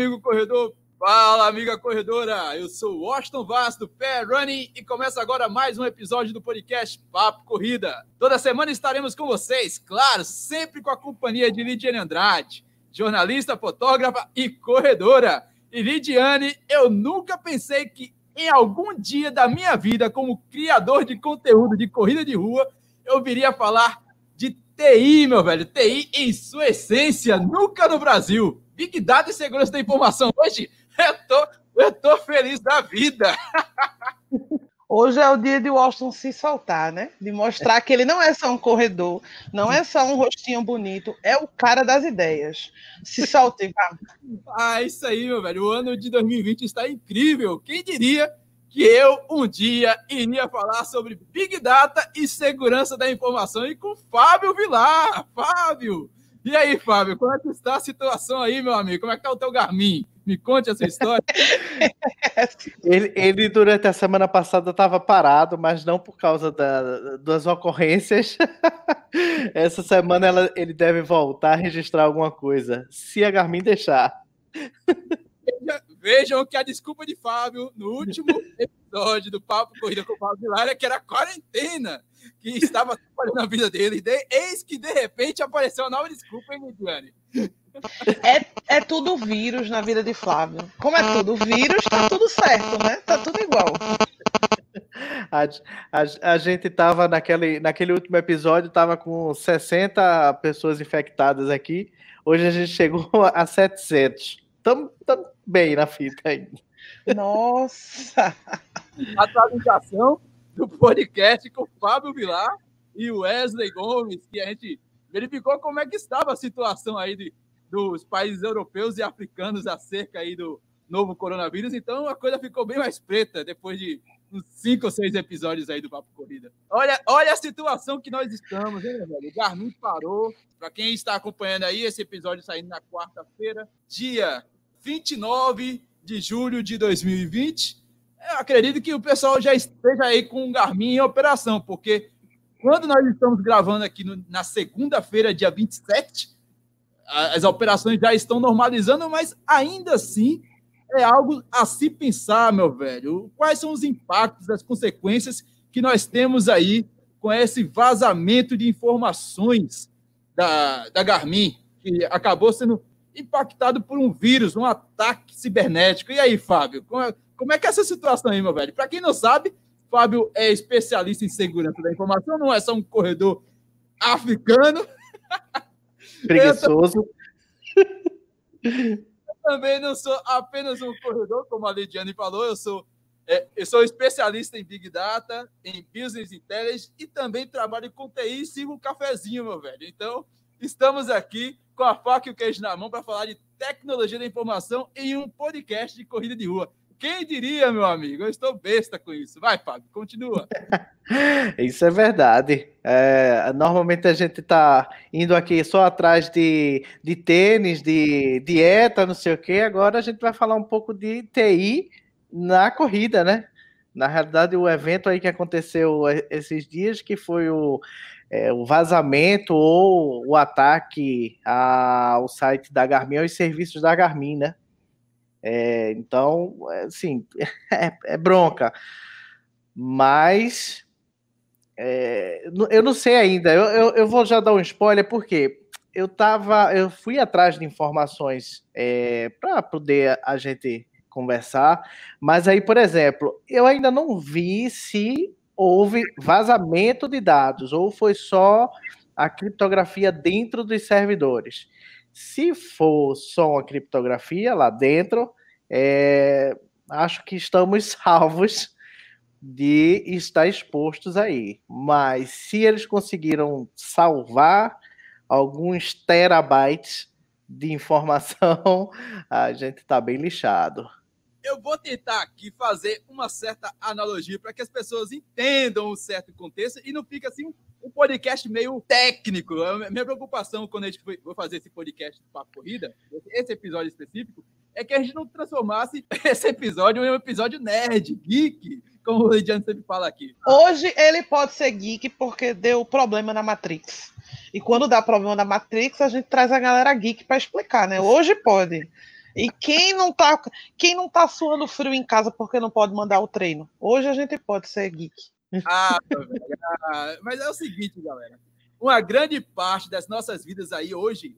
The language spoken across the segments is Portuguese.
Amigo corredor. Fala, amiga corredora. Eu sou Washington Vaz do Pé Running e começa agora mais um episódio do podcast Papo Corrida. Toda semana estaremos com vocês, claro, sempre com a companhia de Lidiane Andrade, jornalista, fotógrafa e corredora. E Lidiane, eu nunca pensei que em algum dia da minha vida, como criador de conteúdo de corrida de rua, eu viria falar TI, meu velho. TI em sua essência, nunca no Brasil. Big Data e segurança da informação. Hoje eu tô, eu tô feliz da vida. Hoje é o dia de Washington se soltar, né? De mostrar que ele não é só um corredor, não é só um rostinho bonito, é o cara das ideias. Se solte, vá. Ah, isso aí, meu velho. O ano de 2020 está incrível. Quem diria que eu um dia iria falar sobre Big Data e segurança da informação e com Fábio Vilar. Fábio! E aí, Fábio, como é que está a situação aí, meu amigo? Como é que está o teu Garmin? Me conte essa história. ele, ele, durante a semana passada, estava parado, mas não por causa da, das ocorrências. essa semana ela, ele deve voltar a registrar alguma coisa, se a Garmin deixar. Vejam que a desculpa de Fábio no último episódio do Papo Corrida com o Fábio Vilar é que era quarentena que estava atrapalhando a vida dele. De, eis que, de repente, apareceu uma nova desculpa, hein, Lidiane? É, é tudo vírus na vida de Flávio. Como é tudo vírus, tá tudo certo, né? Tá tudo igual. A, a, a gente tava naquele, naquele último episódio, tava com 60 pessoas infectadas aqui. Hoje a gente chegou a 700. Estamos bem na fita ainda. Nossa! Atualização do podcast com o Fábio Vilar e o Wesley Gomes, que a gente verificou como é que estava a situação aí de, dos países europeus e africanos acerca aí do novo coronavírus. Então a coisa ficou bem mais preta depois de uns cinco ou seis episódios aí do Papo Corrida. Olha, olha a situação que nós estamos, hein, velho? O Garmin parou. Para quem está acompanhando aí, esse episódio saindo na quarta-feira, dia 29 de julho de 2020 eu acredito que o pessoal já esteja aí com o Garmin em operação, porque quando nós estamos gravando aqui no, na segunda-feira, dia 27, as operações já estão normalizando, mas ainda assim é algo a se pensar, meu velho. Quais são os impactos, as consequências que nós temos aí com esse vazamento de informações da, da Garmin, que acabou sendo impactado por um vírus, um ataque cibernético. E aí, Fábio, como é que é essa situação aí, meu velho? Para quem não sabe, Fábio é especialista em segurança da informação, não é só um corredor africano. Preguiçoso. Eu também não sou apenas um corredor, como a Lidiane falou, eu sou, é, eu sou especialista em Big Data, em Business Intelligence e também trabalho com TI e sigo um cafezinho, meu velho. Então, estamos aqui com a faca e o queijo na mão para falar de tecnologia da informação em um podcast de corrida de rua. Quem diria, meu amigo? Eu estou besta com isso. Vai, Fábio, continua. isso é verdade. É, normalmente a gente está indo aqui só atrás de, de tênis, de dieta, não sei o quê. Agora a gente vai falar um pouco de TI na corrida, né? Na realidade, o evento aí que aconteceu esses dias, que foi o, é, o vazamento ou o ataque ao site da Garmin, aos serviços da Garmin, né? É, então, assim, é, é, bronca. Mas é, eu não sei ainda. Eu, eu, eu, vou já dar um spoiler, porque eu tava, eu fui atrás de informações é, para poder a gente conversar, mas aí, por exemplo, eu ainda não vi se houve vazamento de dados ou foi só a criptografia dentro dos servidores. Se for só uma criptografia lá dentro, é, acho que estamos salvos de estar expostos aí. Mas se eles conseguiram salvar alguns terabytes de informação, a gente está bem lixado. Eu vou tentar aqui fazer uma certa analogia para que as pessoas entendam o certo contexto e não fique assim um podcast meio técnico. A minha preocupação quando a gente for fazer esse podcast do Papo Corrida, esse episódio específico, é que a gente não transformasse esse episódio em um episódio nerd, geek, como o Lidiane sempre fala aqui. Hoje ele pode ser geek porque deu problema na Matrix. E quando dá problema na Matrix, a gente traz a galera geek para explicar, né? Hoje pode. E quem não tá, quem não tá suando frio em casa porque não pode mandar o treino? Hoje a gente pode ser geek. Ah, mas é o seguinte, galera. Uma grande parte das nossas vidas aí hoje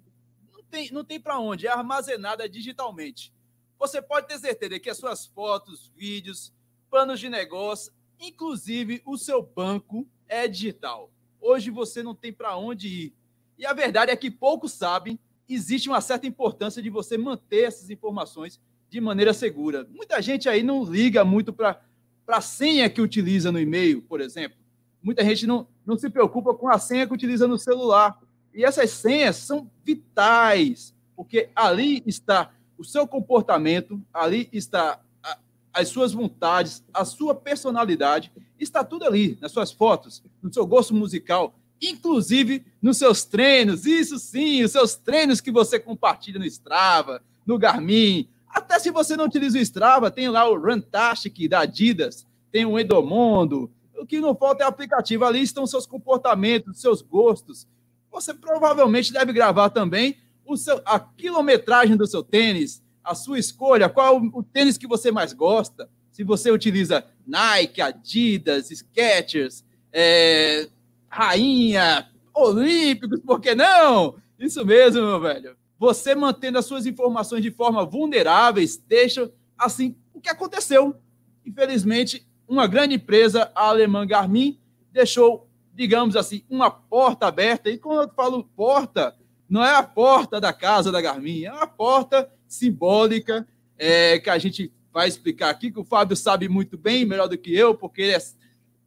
não tem, não tem para onde, é armazenada digitalmente. Você pode ter certeza que as suas fotos, vídeos, planos de negócio, inclusive o seu banco é digital. Hoje você não tem para onde ir. E a verdade é que poucos sabem existe uma certa importância de você manter essas informações de maneira segura. Muita gente aí não liga muito para a senha que utiliza no e-mail, por exemplo. Muita gente não, não se preocupa com a senha que utiliza no celular. E essas senhas são vitais, porque ali está o seu comportamento, ali está a, as suas vontades, a sua personalidade, está tudo ali, nas suas fotos, no seu gosto musical, inclusive nos seus treinos, isso sim, os seus treinos que você compartilha no Strava, no Garmin. Até se você não utiliza o Strava, tem lá o Runtastic da Adidas, tem o Endomondo. O que não falta é aplicativo. Ali estão seus comportamentos, seus gostos. Você provavelmente deve gravar também o seu, a quilometragem do seu tênis, a sua escolha, qual o tênis que você mais gosta. Se você utiliza Nike, Adidas, Skechers, é, rainha, olímpicos, por que não? Isso mesmo, meu velho. Você mantendo as suas informações de forma vulneráveis, deixa assim o que aconteceu. Infelizmente, uma grande empresa, a alemã Garmin, deixou, digamos assim, uma porta aberta. E quando eu falo porta, não é a porta da casa da Garmin, é uma porta simbólica é, que a gente vai explicar aqui, que o Fábio sabe muito bem, melhor do que eu, porque ele é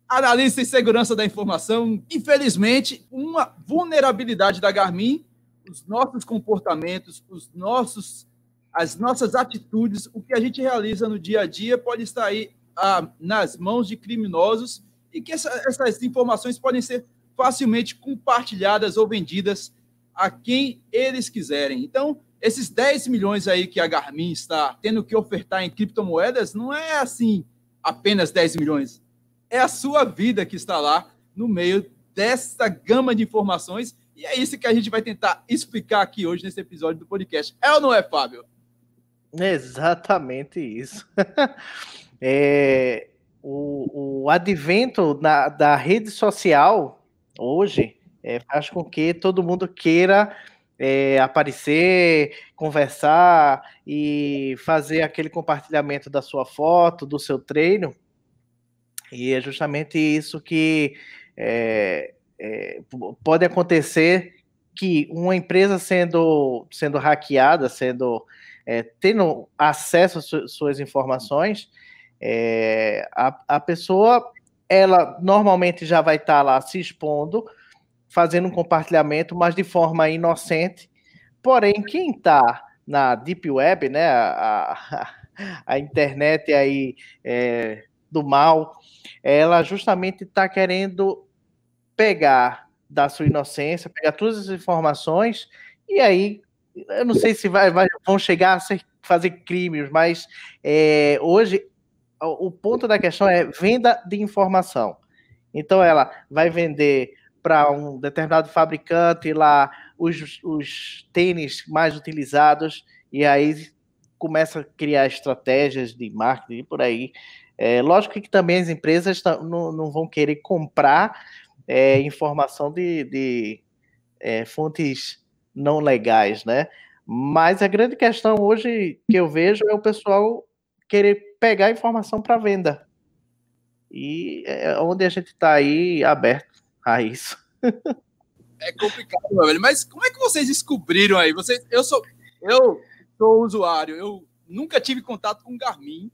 analista em segurança da informação. Infelizmente, uma vulnerabilidade da Garmin, os nossos comportamentos, os nossos, as nossas atitudes, o que a gente realiza no dia a dia pode estar aí ah, nas mãos de criminosos e que essa, essas informações podem ser facilmente compartilhadas ou vendidas a quem eles quiserem. Então, esses 10 milhões aí que a Garmin está tendo que ofertar em criptomoedas não é assim apenas 10 milhões é a sua vida que está lá no meio dessa gama de informações. E é isso que a gente vai tentar explicar aqui hoje nesse episódio do podcast. É ou não é, Fábio? Exatamente isso. é, o, o advento na, da rede social hoje é, faz com que todo mundo queira é, aparecer, conversar e fazer aquele compartilhamento da sua foto, do seu treino. E é justamente isso que é, é, pode acontecer que uma empresa sendo, sendo hackeada, sendo é, tendo acesso às suas informações, a, a pessoa ela normalmente já vai estar tá lá se expondo, fazendo um compartilhamento, mas de forma inocente. Porém, quem está na deep web, né, a, a, a internet aí é, do mal, ela justamente está querendo pegar da sua inocência, pegar todas as informações, e aí, eu não sei se vai, vai vão chegar a ser, fazer crimes, mas é, hoje o ponto da questão é venda de informação. Então ela vai vender para um determinado fabricante lá os, os tênis mais utilizados, e aí começa a criar estratégias de marketing por aí. É, lógico que também as empresas não, não vão querer comprar é, informação de, de é, fontes não legais, né? Mas a grande questão hoje que eu vejo é o pessoal querer pegar informação para venda. E é onde a gente está aí aberto a isso. É complicado, meu velho. Mas como é que vocês descobriram aí? Vocês, eu sou eu sou usuário, eu nunca tive contato com Garmin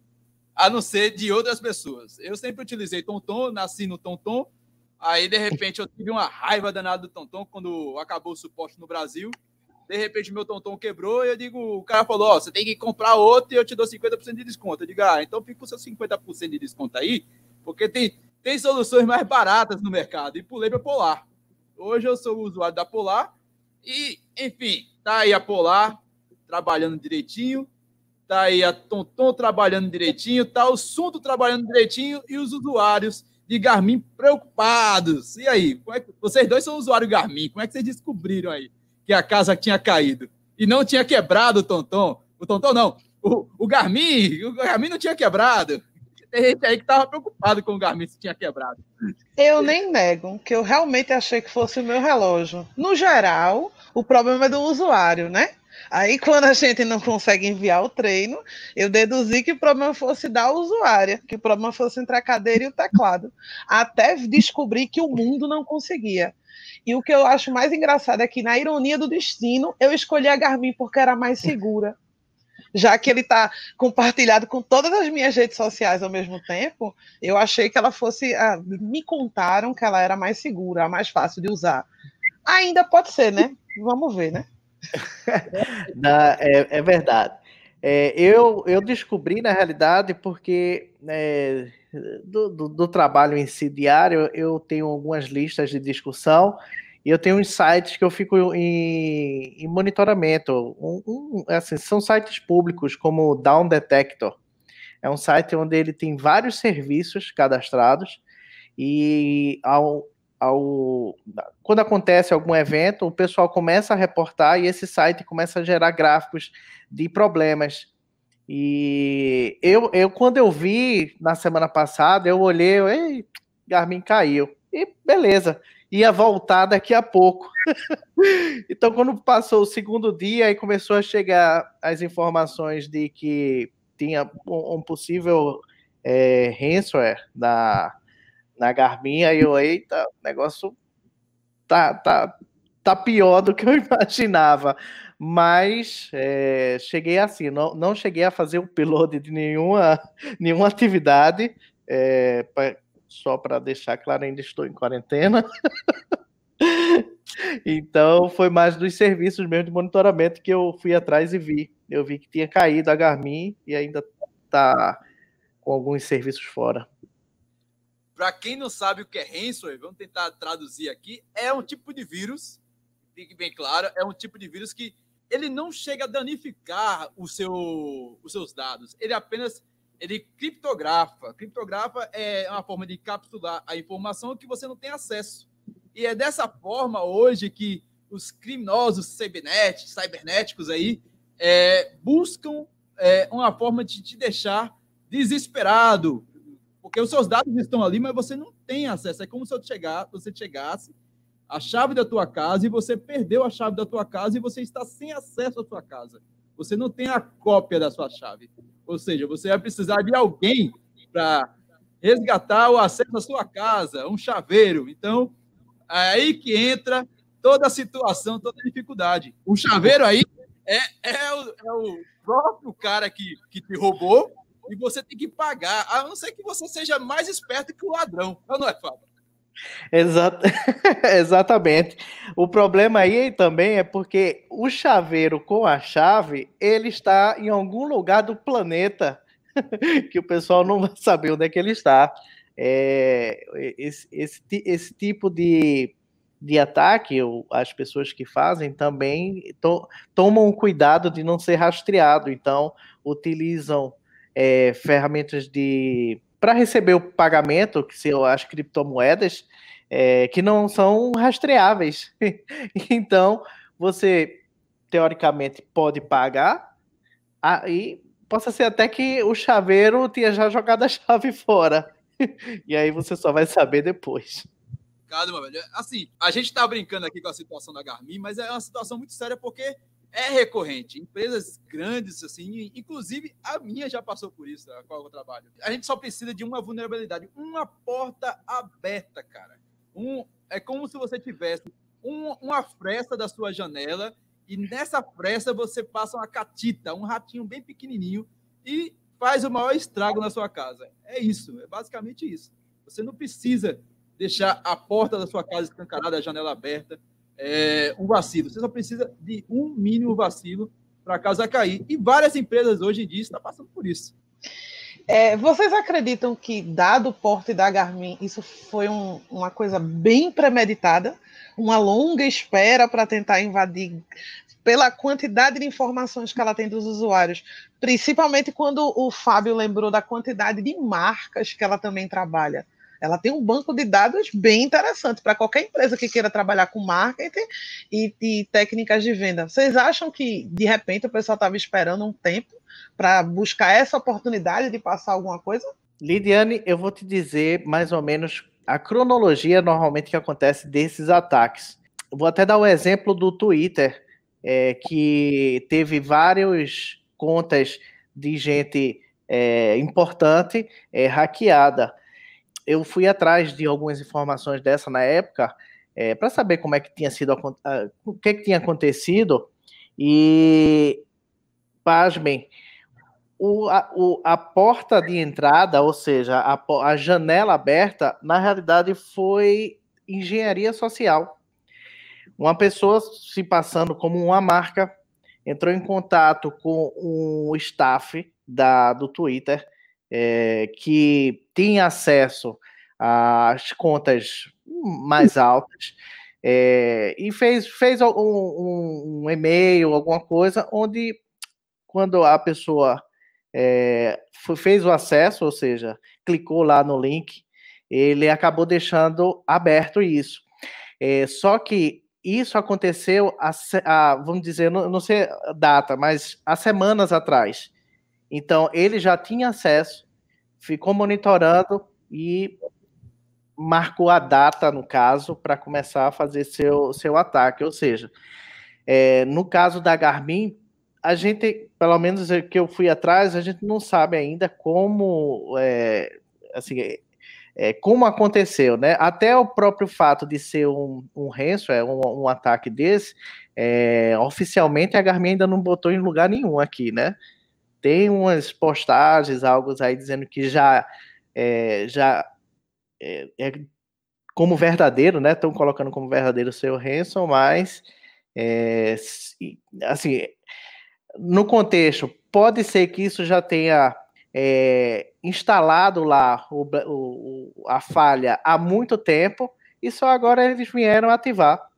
a não ser de outras pessoas. Eu sempre utilizei Tonton, nasci no Tonton, aí de repente eu tive uma raiva danada do Tonton quando acabou o suporte no Brasil. De repente meu Tonton quebrou e eu digo, o cara falou, ó, você tem que comprar outro e eu te dou 50% de desconto. Eu digo, ah, então fica com seus 50% de desconto aí, porque tem, tem soluções mais baratas no mercado. E pulei para Polar. Hoje eu sou usuário da Polar e, enfim, tá aí a Polar trabalhando direitinho tá aí a Tonton trabalhando direitinho, tá o Sunto trabalhando direitinho e os usuários de Garmin preocupados. E aí, é que... vocês dois são usuários Garmin, como é que vocês descobriram aí que a casa tinha caído? E não tinha quebrado, Tonton. o Tonton não, o, o Garmin, o Garmin não tinha quebrado. Tem gente aí que estava preocupado com o Garmin se tinha quebrado. Eu nem nego que eu realmente achei que fosse o meu relógio. No geral, o problema é do usuário, né? Aí, quando a gente não consegue enviar o treino, eu deduzi que o problema fosse da usuária, que o problema fosse entre a cadeira e o teclado. Até descobrir que o mundo não conseguia. E o que eu acho mais engraçado é que, na ironia do destino, eu escolhi a Garmin porque era mais segura. Já que ele está compartilhado com todas as minhas redes sociais ao mesmo tempo, eu achei que ela fosse. Ah, me contaram que ela era mais segura, mais fácil de usar. Ainda pode ser, né? Vamos ver, né? é, é, verdade. É, eu, eu descobri, na realidade, porque é, do, do, do, trabalho em si diário, eu tenho algumas listas de discussão e eu tenho uns sites que eu fico em, em monitoramento. Um, um, assim, são sites públicos, como o Down Detector. É um site onde ele tem vários serviços cadastrados e ao, ao, quando acontece algum evento, o pessoal começa a reportar e esse site começa a gerar gráficos de problemas. E eu, eu quando eu vi na semana passada, eu olhei, eu, ei, Garmin caiu. E beleza, ia voltar daqui a pouco. então, quando passou o segundo dia e começou a chegar as informações de que tinha um, possível é, ransomware na, na Garmin, aí eu, eita, o negócio tá, tá, tá pior do que eu imaginava. Mas é, cheguei assim, não, não cheguei a fazer o upload de nenhuma, nenhuma atividade, é, pra, só para deixar claro, ainda estou em quarentena. então foi mais dos serviços mesmo de monitoramento que eu fui atrás e vi. Eu vi que tinha caído a Garmin e ainda está com alguns serviços fora. Para quem não sabe o que é ransomware, vamos tentar traduzir aqui, é um tipo de vírus, fique bem claro, é um tipo de vírus que ele não chega a danificar o seu, os seus dados, ele apenas ele criptografa. Criptografa é uma forma de capturar a informação que você não tem acesso. E é dessa forma hoje que os criminosos cybernet, cibernéticos aí é, buscam é, uma forma de te deixar desesperado, porque os seus dados estão ali, mas você não tem acesso. É como se chegar, você chegasse a chave da tua casa e você perdeu a chave da tua casa e você está sem acesso à sua casa. Você não tem a cópia da sua chave. Ou seja, você vai precisar de alguém para resgatar o acesso à sua casa, um chaveiro. Então, é aí que entra toda a situação, toda a dificuldade. O chaveiro aí é, é, o, é o próprio cara que, que te roubou e você tem que pagar, a não ser que você seja mais esperto que o ladrão. Não é, Fábio? Exato. Exatamente. O problema aí também é porque o chaveiro com a chave, ele está em algum lugar do planeta que o pessoal não vai saber onde é que ele está. É, esse, esse, esse tipo de, de ataque, as pessoas que fazem também to, tomam cuidado de não ser rastreado, então utilizam é, ferramentas de para receber o pagamento, que são as criptomoedas, é, que não são rastreáveis. então, você teoricamente pode pagar, aí possa ser até que o chaveiro tenha já jogado a chave fora. e aí você só vai saber depois. Calma, velho. Assim, a gente tá brincando aqui com a situação da Garmin, mas é uma situação muito séria porque é recorrente. Empresas grandes, assim, inclusive a minha já passou por isso, a qual eu trabalho. A gente só precisa de uma vulnerabilidade, uma porta aberta, cara. Um, é como se você tivesse um, uma fresta da sua janela e nessa fresta você passa uma catita, um ratinho bem pequenininho e faz o maior estrago na sua casa. É isso, é basicamente isso. Você não precisa deixar a porta da sua casa escancarada, a janela aberta é, um vacilo. Você só precisa de um mínimo vacilo para a casa cair. E várias empresas hoje em dia estão passando por isso. É, vocês acreditam que, dado o porte da Garmin, isso foi um, uma coisa bem premeditada? Uma longa espera para tentar invadir pela quantidade de informações que ela tem dos usuários, principalmente quando o Fábio lembrou da quantidade de marcas que ela também trabalha. Ela tem um banco de dados bem interessante para qualquer empresa que queira trabalhar com marketing e, e técnicas de venda. Vocês acham que, de repente, o pessoal estava esperando um tempo para buscar essa oportunidade de passar alguma coisa? Lidiane, eu vou te dizer mais ou menos a cronologia normalmente que acontece desses ataques. vou até dar o um exemplo do Twitter, é, que teve várias contas de gente é, importante é, hackeada eu fui atrás de algumas informações dessa na época é, para saber como é que tinha sido o que, que tinha acontecido e pasmem o, a, o, a porta de entrada, ou seja, a, a janela aberta, na realidade foi engenharia social. Uma pessoa se passando como uma marca entrou em contato com o staff da, do Twitter é, que tem acesso às contas mais altas é, e fez, fez um, um, um, e-mail, alguma coisa, onde quando a pessoa é, fez o acesso, ou seja, clicou lá no link, ele acabou deixando aberto isso. É, só que isso aconteceu, a, a, vamos dizer, não, não sei a data, mas há semanas atrás. Então, ele já tinha acesso, ficou monitorando e marcou a data, no caso, para começar a fazer seu, seu ataque. Ou seja, é, no caso da Garmin, a gente, pelo menos que eu fui atrás, a gente não sabe ainda como, é, assim, é, como aconteceu, né? Até o próprio fato de ser um, um é um, um ataque desse, é, oficialmente a Garmin ainda não botou em lugar nenhum aqui, né? Tem umas postagens, algo aí dizendo que já é, já é, é, como verdadeiro, né? Estão colocando como verdadeiro o seu Hanson, mas é, assim, no contexto, pode ser que isso já tenha é, instalado lá o, o, a falha há muito tempo e só agora eles vieram ativar.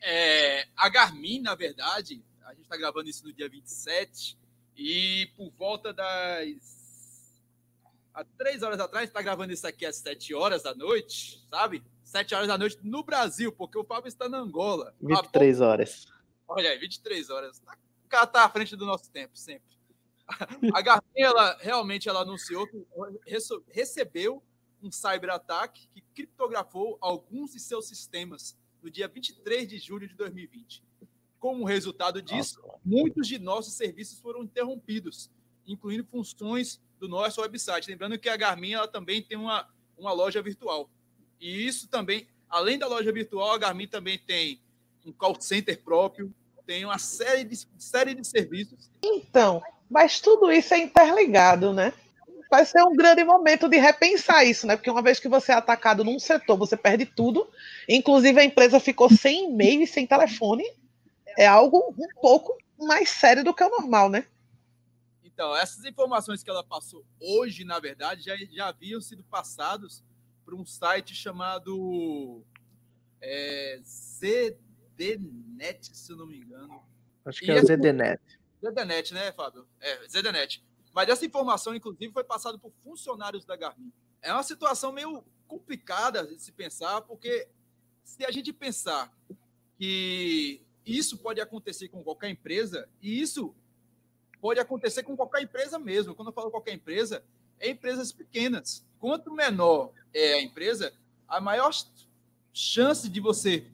É, a Garmin, na verdade, a gente está gravando isso no dia 27, e por volta das. Há três horas atrás, está gravando isso aqui às sete horas da noite, sabe? Sete horas da noite no Brasil, porque o Fábio está na Angola. 23 horas. Olha aí, 23 horas. O cara está à frente do nosso tempo, sempre. A Garmin, ela realmente ela anunciou que recebeu um cyberataque que criptografou alguns de seus sistemas no dia 23 de julho de 2020. Como resultado disso, Nossa. muitos de nossos serviços foram interrompidos, incluindo funções do nosso website. Lembrando que a Garmin ela também tem uma, uma loja virtual. E isso também, além da loja virtual, a Garmin também tem um call center próprio, tem uma série de, série de serviços. Então, mas tudo isso é interligado, né? Vai ser um grande momento de repensar isso, né? Porque uma vez que você é atacado num setor, você perde tudo. Inclusive, a empresa ficou sem e-mail e sem telefone é algo um pouco mais sério do que o normal, né? Então, essas informações que ela passou hoje, na verdade, já, já haviam sido passados por um site chamado é, ZDNet, se eu não me engano. Acho que e é o ZDNet. ZDNet, né, Fábio? É, ZDNet. Mas essa informação, inclusive, foi passada por funcionários da Garmin. É uma situação meio complicada de se pensar, porque se a gente pensar que isso pode acontecer com qualquer empresa e isso pode acontecer com qualquer empresa mesmo. Quando eu falo qualquer empresa, é empresas pequenas. Quanto menor é a empresa, a maior chance de você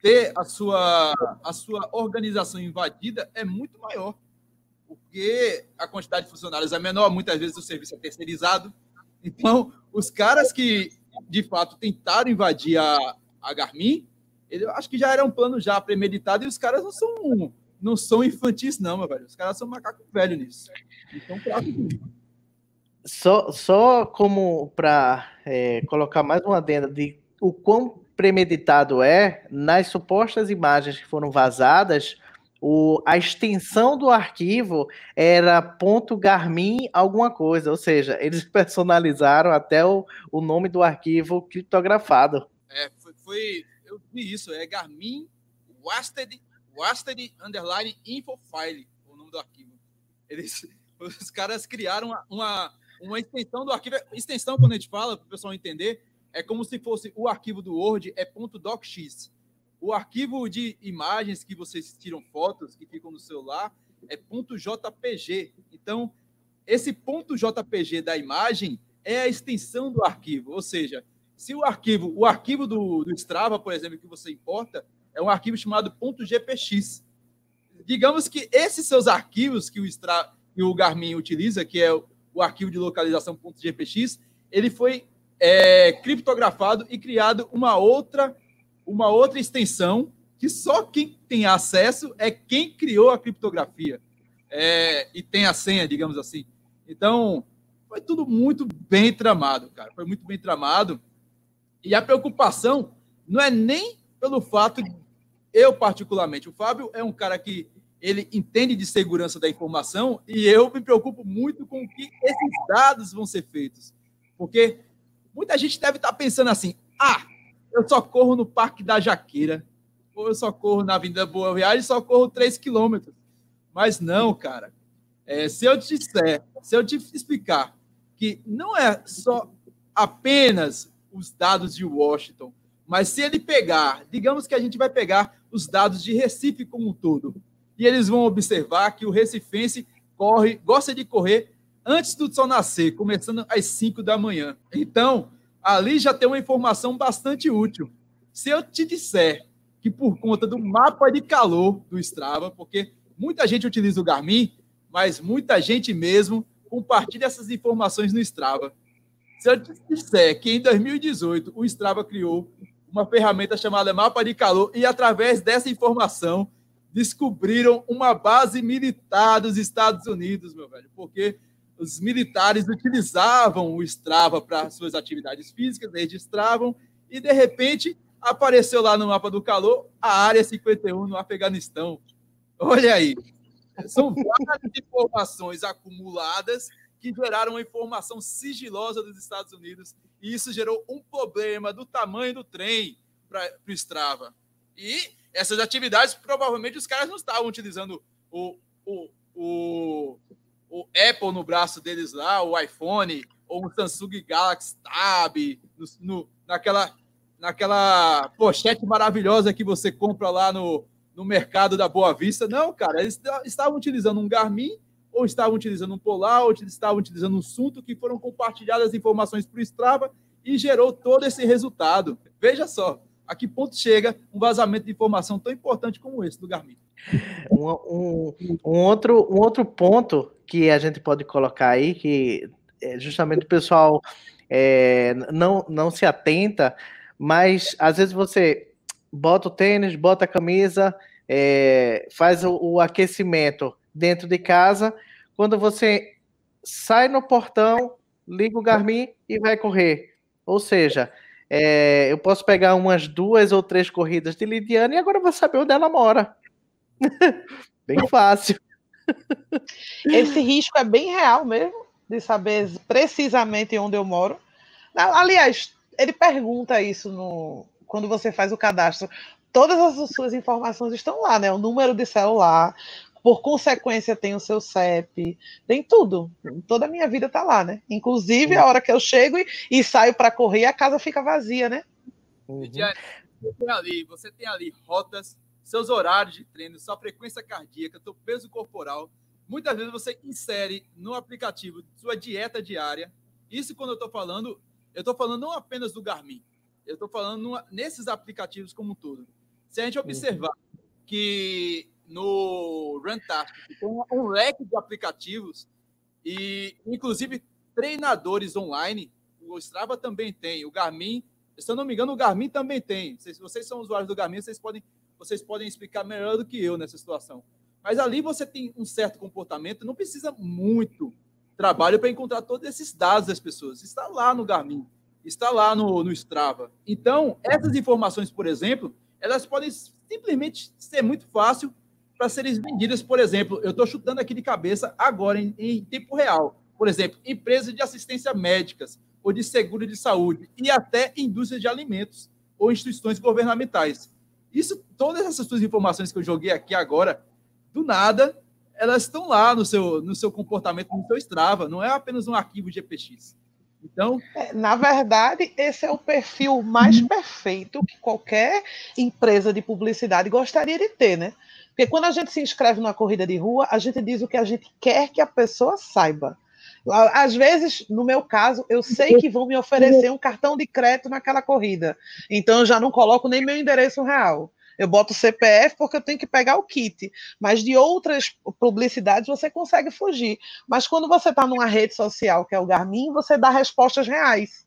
ter a sua, a sua organização invadida é muito maior. Porque a quantidade de funcionários é menor, muitas vezes o serviço é terceirizado. Então, os caras que de fato tentaram invadir a, a Garmin, ele, acho que já era um plano já premeditado e os caras não são não são infantis não, meu velho. Os caras são macaco velho nisso. Então, só, só como para é, colocar mais uma adenda de o quão premeditado é, nas supostas imagens que foram vazadas, o, a extensão do arquivo era ponto .garmin alguma coisa, ou seja, eles personalizaram até o, o nome do arquivo criptografado. É, foi, foi isso, é Garmin Wasted, Wasted Underline Info File, o nome do arquivo. Eles, os caras criaram uma, uma, uma extensão do arquivo. Extensão, quando a gente fala, para o pessoal entender, é como se fosse o arquivo do Word é .docx. O arquivo de imagens que vocês tiram fotos, que ficam no celular, é .jpg. Então, esse .jpg da imagem é a extensão do arquivo, ou seja, se o arquivo, o arquivo do, do Strava, por exemplo, que você importa, é um arquivo chamado .gpx. Digamos que esses seus arquivos que o, Strava, o Garmin utiliza, que é o, o arquivo de localização .gpx, ele foi é, criptografado e criado uma outra, uma outra extensão que só quem tem acesso é quem criou a criptografia é, e tem a senha, digamos assim. Então, foi tudo muito bem tramado, cara. Foi muito bem tramado. E a preocupação não é nem pelo fato, de, eu particularmente, o Fábio é um cara que ele entende de segurança da informação e eu me preocupo muito com o que esses dados vão ser feitos. Porque muita gente deve estar pensando assim: ah, eu só corro no Parque da Jaqueira, ou eu só corro na Avenida Boa Viagem, só corro 3 quilômetros. Mas não, cara. É, se eu te disser, se eu te explicar que não é só apenas os dados de Washington. Mas se ele pegar, digamos que a gente vai pegar os dados de Recife como um todo, e eles vão observar que o recifense corre, gosta de correr antes do sol nascer, começando às 5 da manhã. Então, ali já tem uma informação bastante útil. Se eu te disser que por conta do mapa de calor do Strava, porque muita gente utiliza o Garmin, mas muita gente mesmo compartilha essas informações no Strava. Se eu disser que em 2018 o Strava criou uma ferramenta chamada Mapa de Calor e através dessa informação descobriram uma base militar dos Estados Unidos, meu velho, porque os militares utilizavam o Strava para suas atividades físicas, registravam e de repente apareceu lá no mapa do calor a área 51 no Afeganistão. Olha aí. São várias informações acumuladas que geraram uma informação sigilosa dos Estados Unidos e isso gerou um problema do tamanho do trem para o Strava. E essas atividades, provavelmente, os caras não estavam utilizando o, o, o, o Apple no braço deles lá, o iPhone, ou o Samsung Galaxy Tab, no, no, naquela, naquela pochete maravilhosa que você compra lá no, no mercado da Boa Vista. Não, cara, eles estavam utilizando um Garmin ou estavam utilizando um Polar, ou estavam utilizando um Sunto, que foram compartilhadas as informações para o Strava e gerou todo esse resultado. Veja só, a que ponto chega um vazamento de informação tão importante como esse do Garmin. Um, um, um, outro, um outro ponto que a gente pode colocar aí, que é justamente o pessoal é, não, não se atenta, mas às vezes você bota o tênis, bota a camisa, é, faz o, o aquecimento dentro de casa. Quando você sai no portão, liga o Garmin e vai correr. Ou seja, é, eu posso pegar umas duas ou três corridas de Lidiane e agora vou saber onde ela mora. bem fácil. Esse risco é bem real mesmo, de saber precisamente onde eu moro. Aliás, ele pergunta isso no, quando você faz o cadastro. Todas as suas informações estão lá, né? O número de celular, por consequência tem o seu CEP, tem tudo. Toda a minha vida tá lá, né? Inclusive a hora que eu chego e, e saio para correr, a casa fica vazia, né? Uhum. Você, tem ali, você tem ali rotas, seus horários de treino, sua frequência cardíaca, seu peso corporal. Muitas vezes você insere no aplicativo sua dieta diária. Isso quando eu estou falando, eu estou falando não apenas do Garmin, eu estou falando numa, nesses aplicativos como um todo. Se a gente observar uhum. que no Runtastic. Tem um leque de aplicativos e, inclusive, treinadores online. O Strava também tem. O Garmin, se eu não me engano, o Garmin também tem. Se vocês são usuários do Garmin, vocês podem, vocês podem explicar melhor do que eu nessa situação. Mas ali você tem um certo comportamento, não precisa muito trabalho para encontrar todos esses dados das pessoas. Está lá no Garmin, está lá no, no Strava. Então, essas informações, por exemplo, elas podem simplesmente ser muito fácil para serem vendidas, por exemplo, eu estou chutando aqui de cabeça agora, em, em, tempo real. Por exemplo, empresas de assistência médicas ou de seguro de saúde e até indústria de alimentos ou instituições governamentais. Isso, todas essas suas informações que eu joguei aqui agora, do nada, elas estão lá no seu, no seu comportamento, no seu Strava, não é apenas um arquivo GPX. Então, é, na verdade, esse é o perfil mais perfeito que qualquer empresa de publicidade gostaria de ter, né? Porque quando a gente se inscreve numa corrida de rua, a gente diz o que a gente quer que a pessoa saiba. Às vezes, no meu caso, eu sei que vão me oferecer um cartão de crédito naquela corrida. Então, eu já não coloco nem meu endereço real. Eu boto o CPF porque eu tenho que pegar o kit. Mas de outras publicidades você consegue fugir. Mas quando você está numa rede social, que é o Garmin, você dá respostas reais.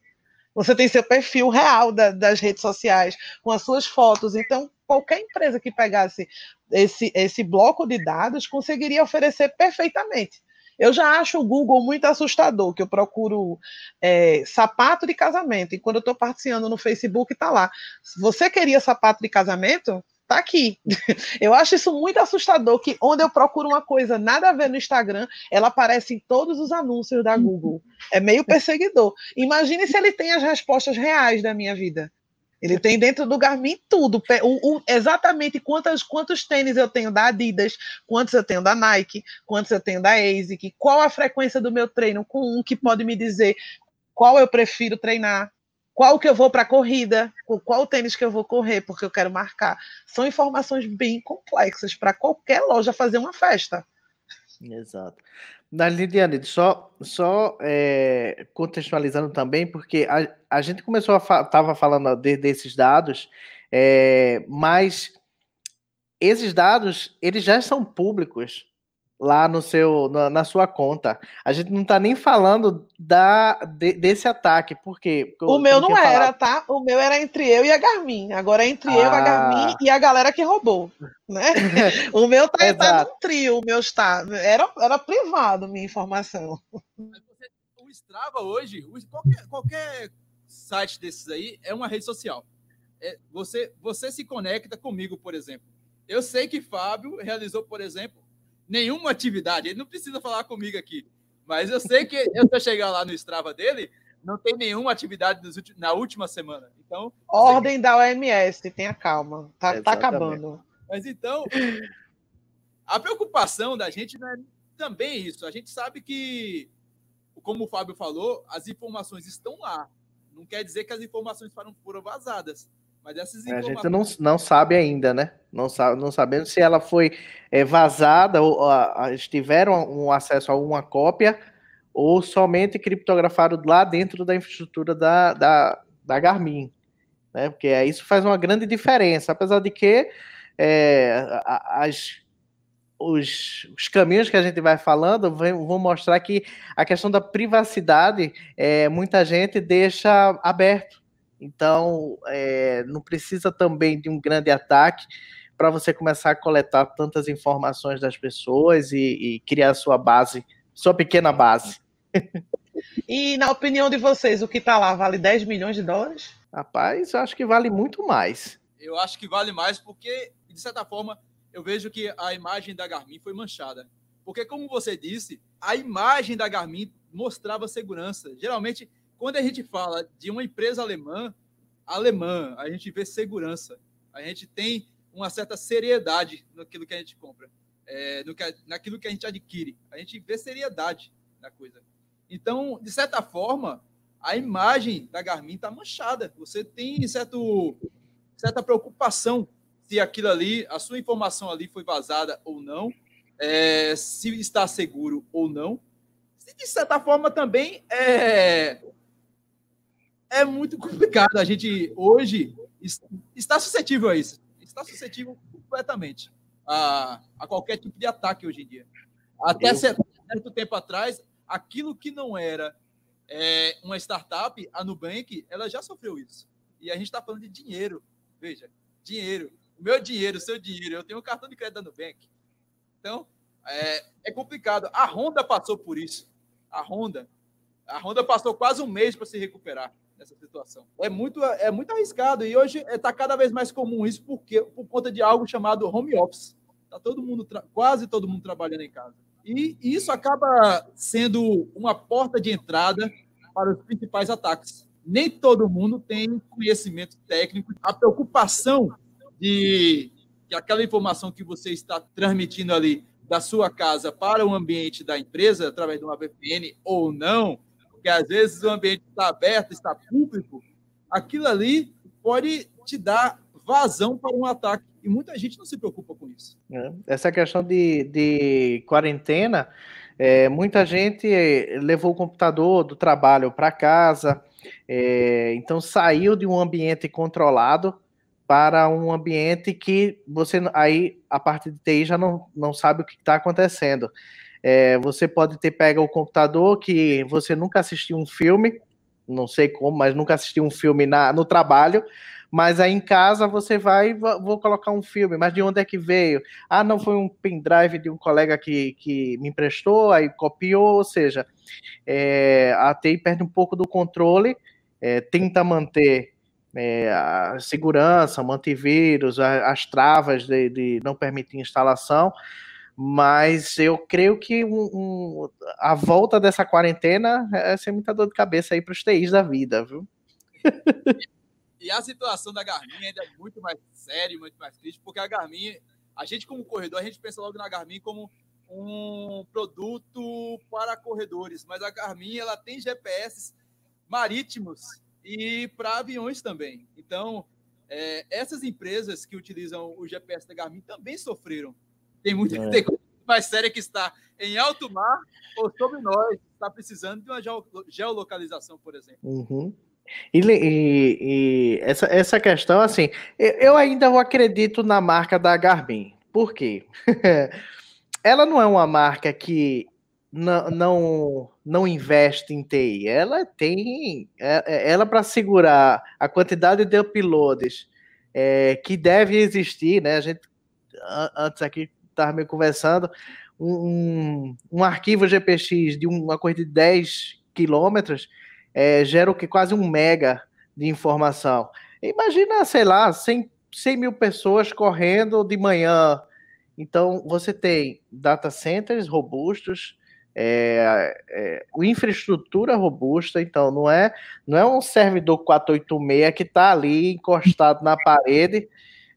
Você tem seu perfil real da, das redes sociais, com as suas fotos. Então, qualquer empresa que pegasse esse, esse bloco de dados conseguiria oferecer perfeitamente. Eu já acho o Google muito assustador, que eu procuro é, sapato de casamento, e quando eu estou participando no Facebook, está lá. Se você queria sapato de casamento, tá aqui. Eu acho isso muito assustador, que onde eu procuro uma coisa nada a ver no Instagram, ela aparece em todos os anúncios da Google. É meio perseguidor. Imagine se ele tem as respostas reais da minha vida. Ele tem dentro do Garmin tudo, o, o, exatamente quantos, quantos tênis eu tenho da Adidas, quantos eu tenho da Nike, quantos eu tenho da ASIC, qual a frequência do meu treino, com um que pode me dizer qual eu prefiro treinar, qual que eu vou para a corrida, qual tênis que eu vou correr, porque eu quero marcar. São informações bem complexas para qualquer loja fazer uma festa. Exato. Na Lidiane, só, só é, contextualizando também, porque a, a gente começou a fa tava falando de, desses dados, é, mas esses dados eles já são públicos lá no seu na, na sua conta. A gente não está nem falando da de, desse ataque, por quê? Porque o meu não era, tá? O meu era entre eu e a Garmin. Agora é entre ah. eu, a Garmin e a galera que roubou, né? o meu tá, tá no trio, o meu está. Era, era privado minha informação. O Strava hoje, qualquer, qualquer site desses aí é uma rede social. É, você, você se conecta comigo, por exemplo. Eu sei que Fábio realizou, por exemplo, nenhuma atividade. Ele não precisa falar comigo aqui. Mas eu sei que eu, se eu chegar lá no Strava dele, não tem nenhuma atividade na última semana. Então. Ordem que... da OMS, tenha calma. Tá, tá acabando. Mas então, a preocupação da gente não é também isso. A gente sabe que, como o Fábio falou, as informações estão lá. Não quer dizer que as informações foram, foram vazadas. Mas essas informações... A gente não, não sabe ainda, né? Não, sabe, não sabemos se ela foi é, vazada ou a, tiveram um acesso a uma cópia ou somente criptografado lá dentro da infraestrutura da, da, da Garmin. Né? Porque isso faz uma grande diferença, apesar de que é, as, os, os, caminhos que a gente vai falando vão mostrar que a questão da privacidade é, muita gente deixa aberto então, é, não precisa também de um grande ataque para você começar a coletar tantas informações das pessoas e, e criar sua base, sua pequena base. E na opinião de vocês, o que está lá vale 10 milhões de dólares? Rapaz, eu acho que vale muito mais. Eu acho que vale mais porque, de certa forma, eu vejo que a imagem da Garmin foi manchada. Porque, como você disse, a imagem da Garmin mostrava segurança. Geralmente, quando a gente fala de uma empresa alemã, alemã, a gente vê segurança, a gente tem uma certa seriedade naquilo que a gente compra, é, no que, naquilo que a gente adquire. A gente vê seriedade na coisa. Então, de certa forma, a imagem da Garmin está manchada. Você tem certo, certa preocupação se aquilo ali, a sua informação ali foi vazada ou não, é, se está seguro ou não. Se de certa forma também é, é muito complicado. A gente hoje está suscetível a isso. Está suscetível completamente a, a qualquer tipo de ataque hoje em dia. Até Eu... certo tempo atrás, aquilo que não era é, uma startup, a Nubank, ela já sofreu isso. E a gente está falando de dinheiro. Veja, dinheiro. O meu dinheiro, o seu dinheiro. Eu tenho um cartão de crédito da Nubank. Então, é, é complicado. A Honda passou por isso. A Honda. A Honda passou quase um mês para se recuperar nessa situação. É muito, é muito arriscado e hoje está cada vez mais comum isso porque, por conta de algo chamado home office. Está todo mundo, quase todo mundo trabalhando em casa. E isso acaba sendo uma porta de entrada para os principais ataques. Nem todo mundo tem conhecimento técnico. A preocupação de que aquela informação que você está transmitindo ali da sua casa para o ambiente da empresa, através de uma VPN ou não, porque às vezes o ambiente está aberto, está público, aquilo ali pode te dar vazão para um ataque. E muita gente não se preocupa com isso. É, essa questão de, de quarentena, é, muita gente levou o computador do trabalho para casa, é, então saiu de um ambiente controlado para um ambiente que você aí a parte de TI já não, não sabe o que está acontecendo. É, você pode ter pega o computador que você nunca assistiu um filme, não sei como, mas nunca assistiu um filme na, no trabalho, mas aí em casa você vai, vou colocar um filme, mas de onde é que veio? Ah, não, foi um pendrive de um colega que, que me emprestou, aí copiou, ou seja, é, a TI perde um pouco do controle, é, tenta manter é, a segurança, o antivírus, a, as travas de, de, não permitir instalação, mas eu creio que um, um, a volta dessa quarentena é ser muita dor de cabeça aí para os TIs da vida, viu? E a situação da Garmin ainda é muito mais séria, muito mais triste, porque a Garmin, a gente como corredor, a gente pensa logo na Garmin como um produto para corredores, mas a Garmin ela tem GPS marítimos e para aviões também. Então, é, essas empresas que utilizam o GPS da Garmin também sofreram. Tem muita é. tem mais séria que está em alto mar ou sobre nós, está precisando de uma geolocalização, por exemplo. Uhum. E, e, e, essa, essa questão, assim, eu ainda acredito na marca da Garmin. Por quê? Ela não é uma marca que não, não, não investe em TI. Ela tem. É, é, ela, para segurar a quantidade de uploads é, que deve existir, né? A gente antes aqui estava me conversando, um, um arquivo GPX de uma coisa de 10 quilômetros é, gera o que? Quase um mega de informação. Imagina, sei lá, 100, 100 mil pessoas correndo de manhã. Então, você tem data centers robustos, é, é, infraestrutura robusta, então não é não é um servidor 486 que está ali encostado na parede,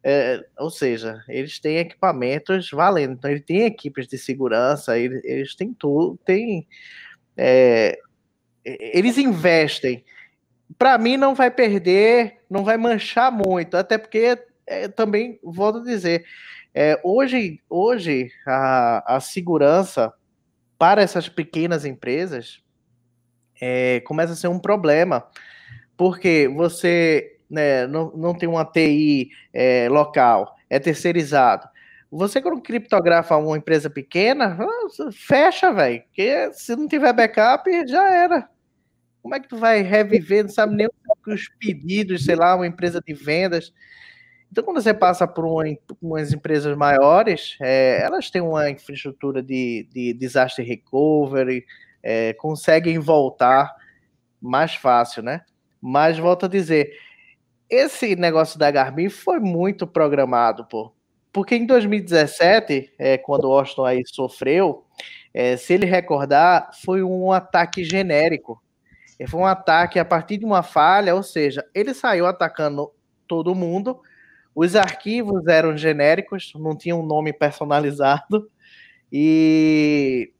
é, ou seja, eles têm equipamentos valendo, então ele tem equipes de segurança, eles, eles têm tudo, tem é, eles investem. Para mim não vai perder, não vai manchar muito, até porque é, também volto a dizer, é, hoje hoje a, a segurança para essas pequenas empresas é, começa a ser um problema, porque você né, não, não tem uma TI é, local, é terceirizado. Você, quando criptografa uma empresa pequena, fecha, velho. Porque se não tiver backup, já era. Como é que tu vai reviver? Não sabe nem os pedidos, sei lá, uma empresa de vendas. Então, quando você passa por uma, umas empresas maiores, é, elas têm uma infraestrutura de, de disaster recovery, é, conseguem voltar mais fácil, né? Mas volto a dizer, esse negócio da Garmin foi muito programado, pô. Porque em 2017, é, quando o Austin aí sofreu, é, se ele recordar, foi um ataque genérico. É, foi um ataque a partir de uma falha, ou seja, ele saiu atacando todo mundo, os arquivos eram genéricos, não tinham um nome personalizado, e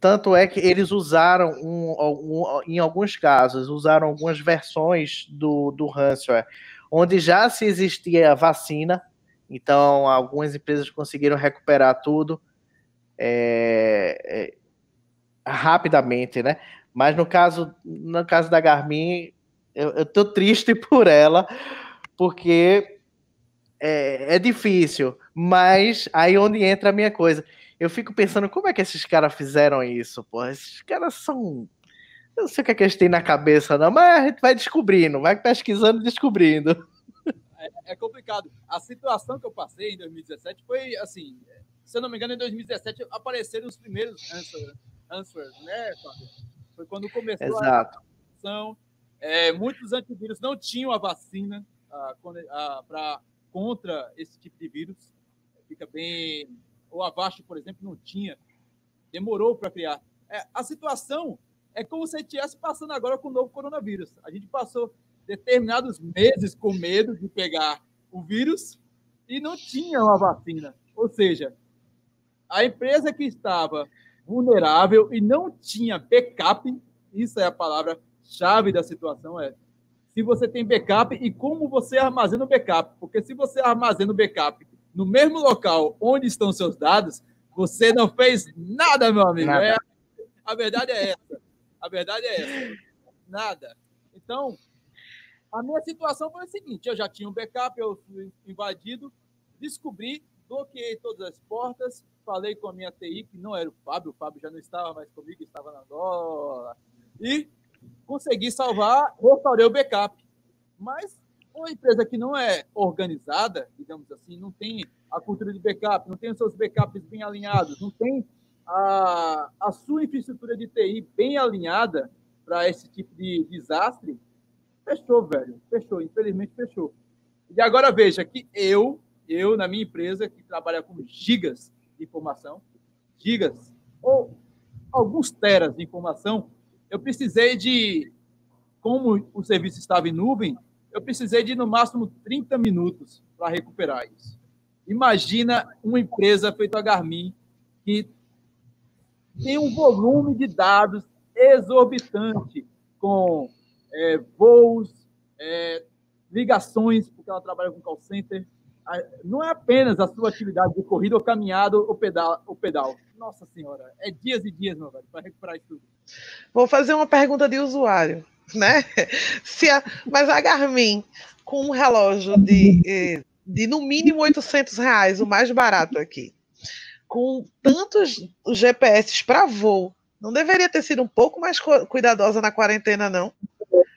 tanto é que eles usaram, um, um, em alguns casos, usaram algumas versões do, do ransomware, onde já se existia vacina, então algumas empresas conseguiram recuperar tudo é, é, rapidamente, né? Mas no caso, no caso da Garmin, eu, eu tô triste por ela, porque é, é difícil, mas aí onde entra a minha coisa. Eu fico pensando, como é que esses caras fizeram isso, pô? Esses caras são. Eu não sei o que, é que eles têm na cabeça, não, mas a gente vai descobrindo, vai pesquisando e descobrindo. É, é, complicado. A situação que eu passei em 2017 foi assim. Se eu não me engano, em 2017 apareceram os primeiros answers, answers né, Fábio? Foi quando começou Exato. a vacinação. É, muitos antivírus não tinham a vacina para contra esse tipo de vírus. Fica bem. O Avast, por exemplo, não tinha. Demorou para criar. É, a situação é como se estivesse passando agora com o novo coronavírus. A gente passou determinados meses com medo de pegar o vírus e não tinha uma vacina. Ou seja, a empresa que estava vulnerável e não tinha backup, isso é a palavra-chave da situação, é se você tem backup e como você armazena o backup. Porque se você armazena o backup no mesmo local onde estão seus dados, você não fez nada, meu amigo. Nada. É, a verdade é essa. A verdade é essa. Nada. Então, a minha situação foi a seguinte: eu já tinha um backup, eu fui invadido, descobri, bloqueei todas as portas, falei com a minha TI, que não era o Fábio, o Fábio já não estava mais comigo, estava na Angola, e consegui salvar, restaurei o backup. Mas uma empresa que não é organizada, digamos assim, não tem a cultura de backup, não tem os seus backups bem alinhados, não tem a, a sua infraestrutura de TI bem alinhada para esse tipo de desastre, fechou, velho. Fechou, infelizmente fechou. E agora veja que eu, eu na minha empresa, que trabalha com gigas de informação, gigas, ou alguns teras de informação, eu precisei de, como o serviço estava em nuvem, eu precisei de no máximo 30 minutos para recuperar isso. Imagina uma empresa feita a Garmin que tem um volume de dados exorbitante com é, voos, é, ligações, porque ela trabalha com call center. Não é apenas a sua atividade de corrida ou caminhada ou pedal, ou pedal. Nossa Senhora, é dias e dias, meu velho, para recuperar isso tudo. Vou fazer uma pergunta de usuário, né? Se a, mas a Garmin, com um relógio de, eh, de no mínimo 800 reais, o mais barato aqui, com tantos GPS para voo, não deveria ter sido um pouco mais cuidadosa na quarentena, não?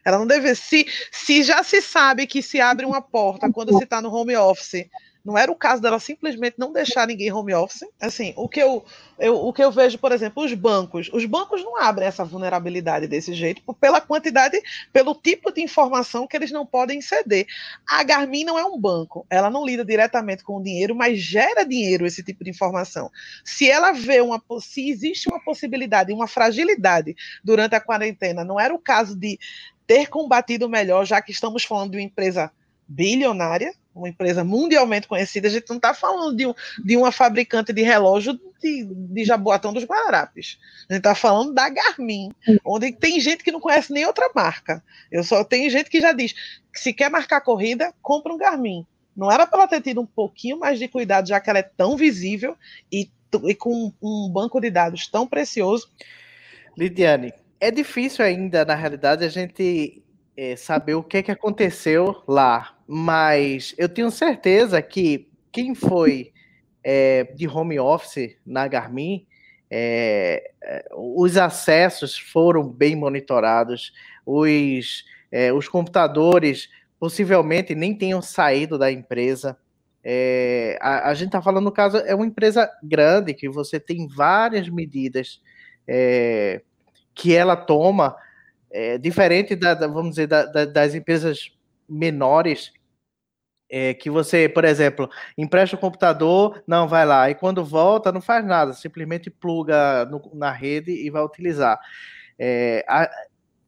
Ela não deve. Se, se já se sabe que se abre uma porta quando se está no home office não era o caso dela simplesmente não deixar ninguém home office. Assim, o que eu, eu, o que eu vejo, por exemplo, os bancos. Os bancos não abrem essa vulnerabilidade desse jeito pela quantidade, pelo tipo de informação que eles não podem ceder. A Garmin não é um banco. Ela não lida diretamente com o dinheiro, mas gera dinheiro esse tipo de informação. Se ela vê uma. Se existe uma possibilidade, uma fragilidade durante a quarentena, não era o caso de ter combatido melhor, já que estamos falando de uma empresa bilionária, uma empresa mundialmente conhecida, a gente não está falando de, um, de uma fabricante de relógio de, de Jaboatão dos Guararapes. A gente está falando da Garmin, onde tem gente que não conhece nem outra marca. Eu só tenho gente que já diz que se quer marcar corrida, compra um Garmin. Não era para ela ter tido um pouquinho mais de cuidado, já que ela é tão visível e, e com um banco de dados tão precioso. Lidiane, é difícil ainda, na realidade, a gente é, saber o que, é que aconteceu lá, mas eu tenho certeza que quem foi é, de home office na Garmin, é, os acessos foram bem monitorados, os, os computadores possivelmente nem tenham saído da empresa. É, a, a, gente está falando, no caso, é uma empresa grande que você tem várias medidas é, que ela toma é, diferente da, da, vamos dizer, da, da, das empresas menores, é, que você, por exemplo, empresta o computador, não vai lá, e quando volta não faz nada, simplesmente pluga no, na rede e vai utilizar. É, a,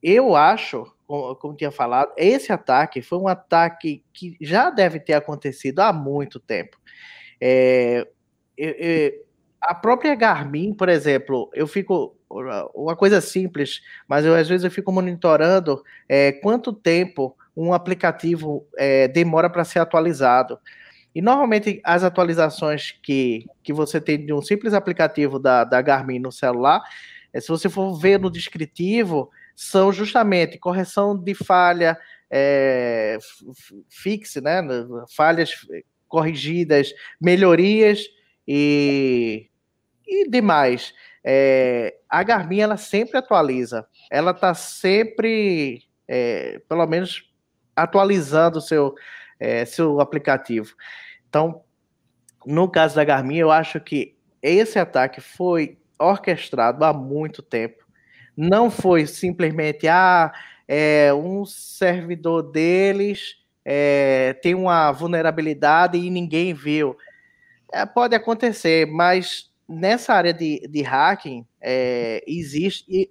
eu acho, como, como, tinha falado, esse ataque foi um ataque que já deve ter acontecido há muito tempo. É, a própria Garmin, por exemplo, eu fico uma coisa simples, mas eu às vezes eu fico monitorando é, quanto tempo um aplicativo é, demora para ser atualizado. E normalmente as atualizações que, que você tem de um simples aplicativo da, da Garmin no celular, é, se você for ver no descritivo, são justamente correção de falha é, fixe, né? Falhas corrigidas, melhorias e, e demais. É, a Garmin ela sempre atualiza, ela está sempre, é, pelo menos, atualizando o seu, é, seu aplicativo. Então, no caso da Garmin, eu acho que esse ataque foi orquestrado há muito tempo. Não foi simplesmente ah, é, um servidor deles é, tem uma vulnerabilidade e ninguém viu. É, pode acontecer, mas nessa área de, de hacking, é, existe. E,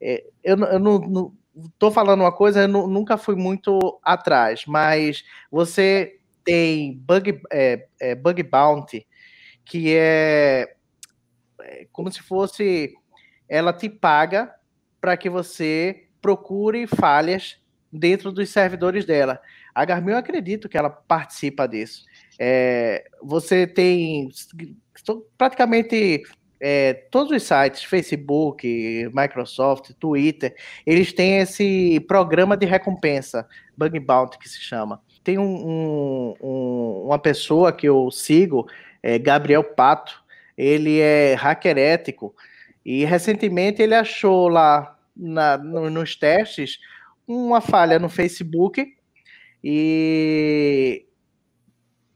é, eu, eu não, estou falando uma coisa, eu nunca fui muito atrás, mas você tem bug, é, é, bug bounty, que é é como se fosse ela te paga para que você procure falhas dentro dos servidores dela. A Garmin, eu acredito que ela participa disso. É, você tem praticamente é, todos os sites, Facebook, Microsoft, Twitter, eles têm esse programa de recompensa, Bug Bounty, que se chama. Tem um, um, uma pessoa que eu sigo, é Gabriel Pato, ele é hacker ético, e recentemente ele achou lá na, no, nos testes uma falha no Facebook e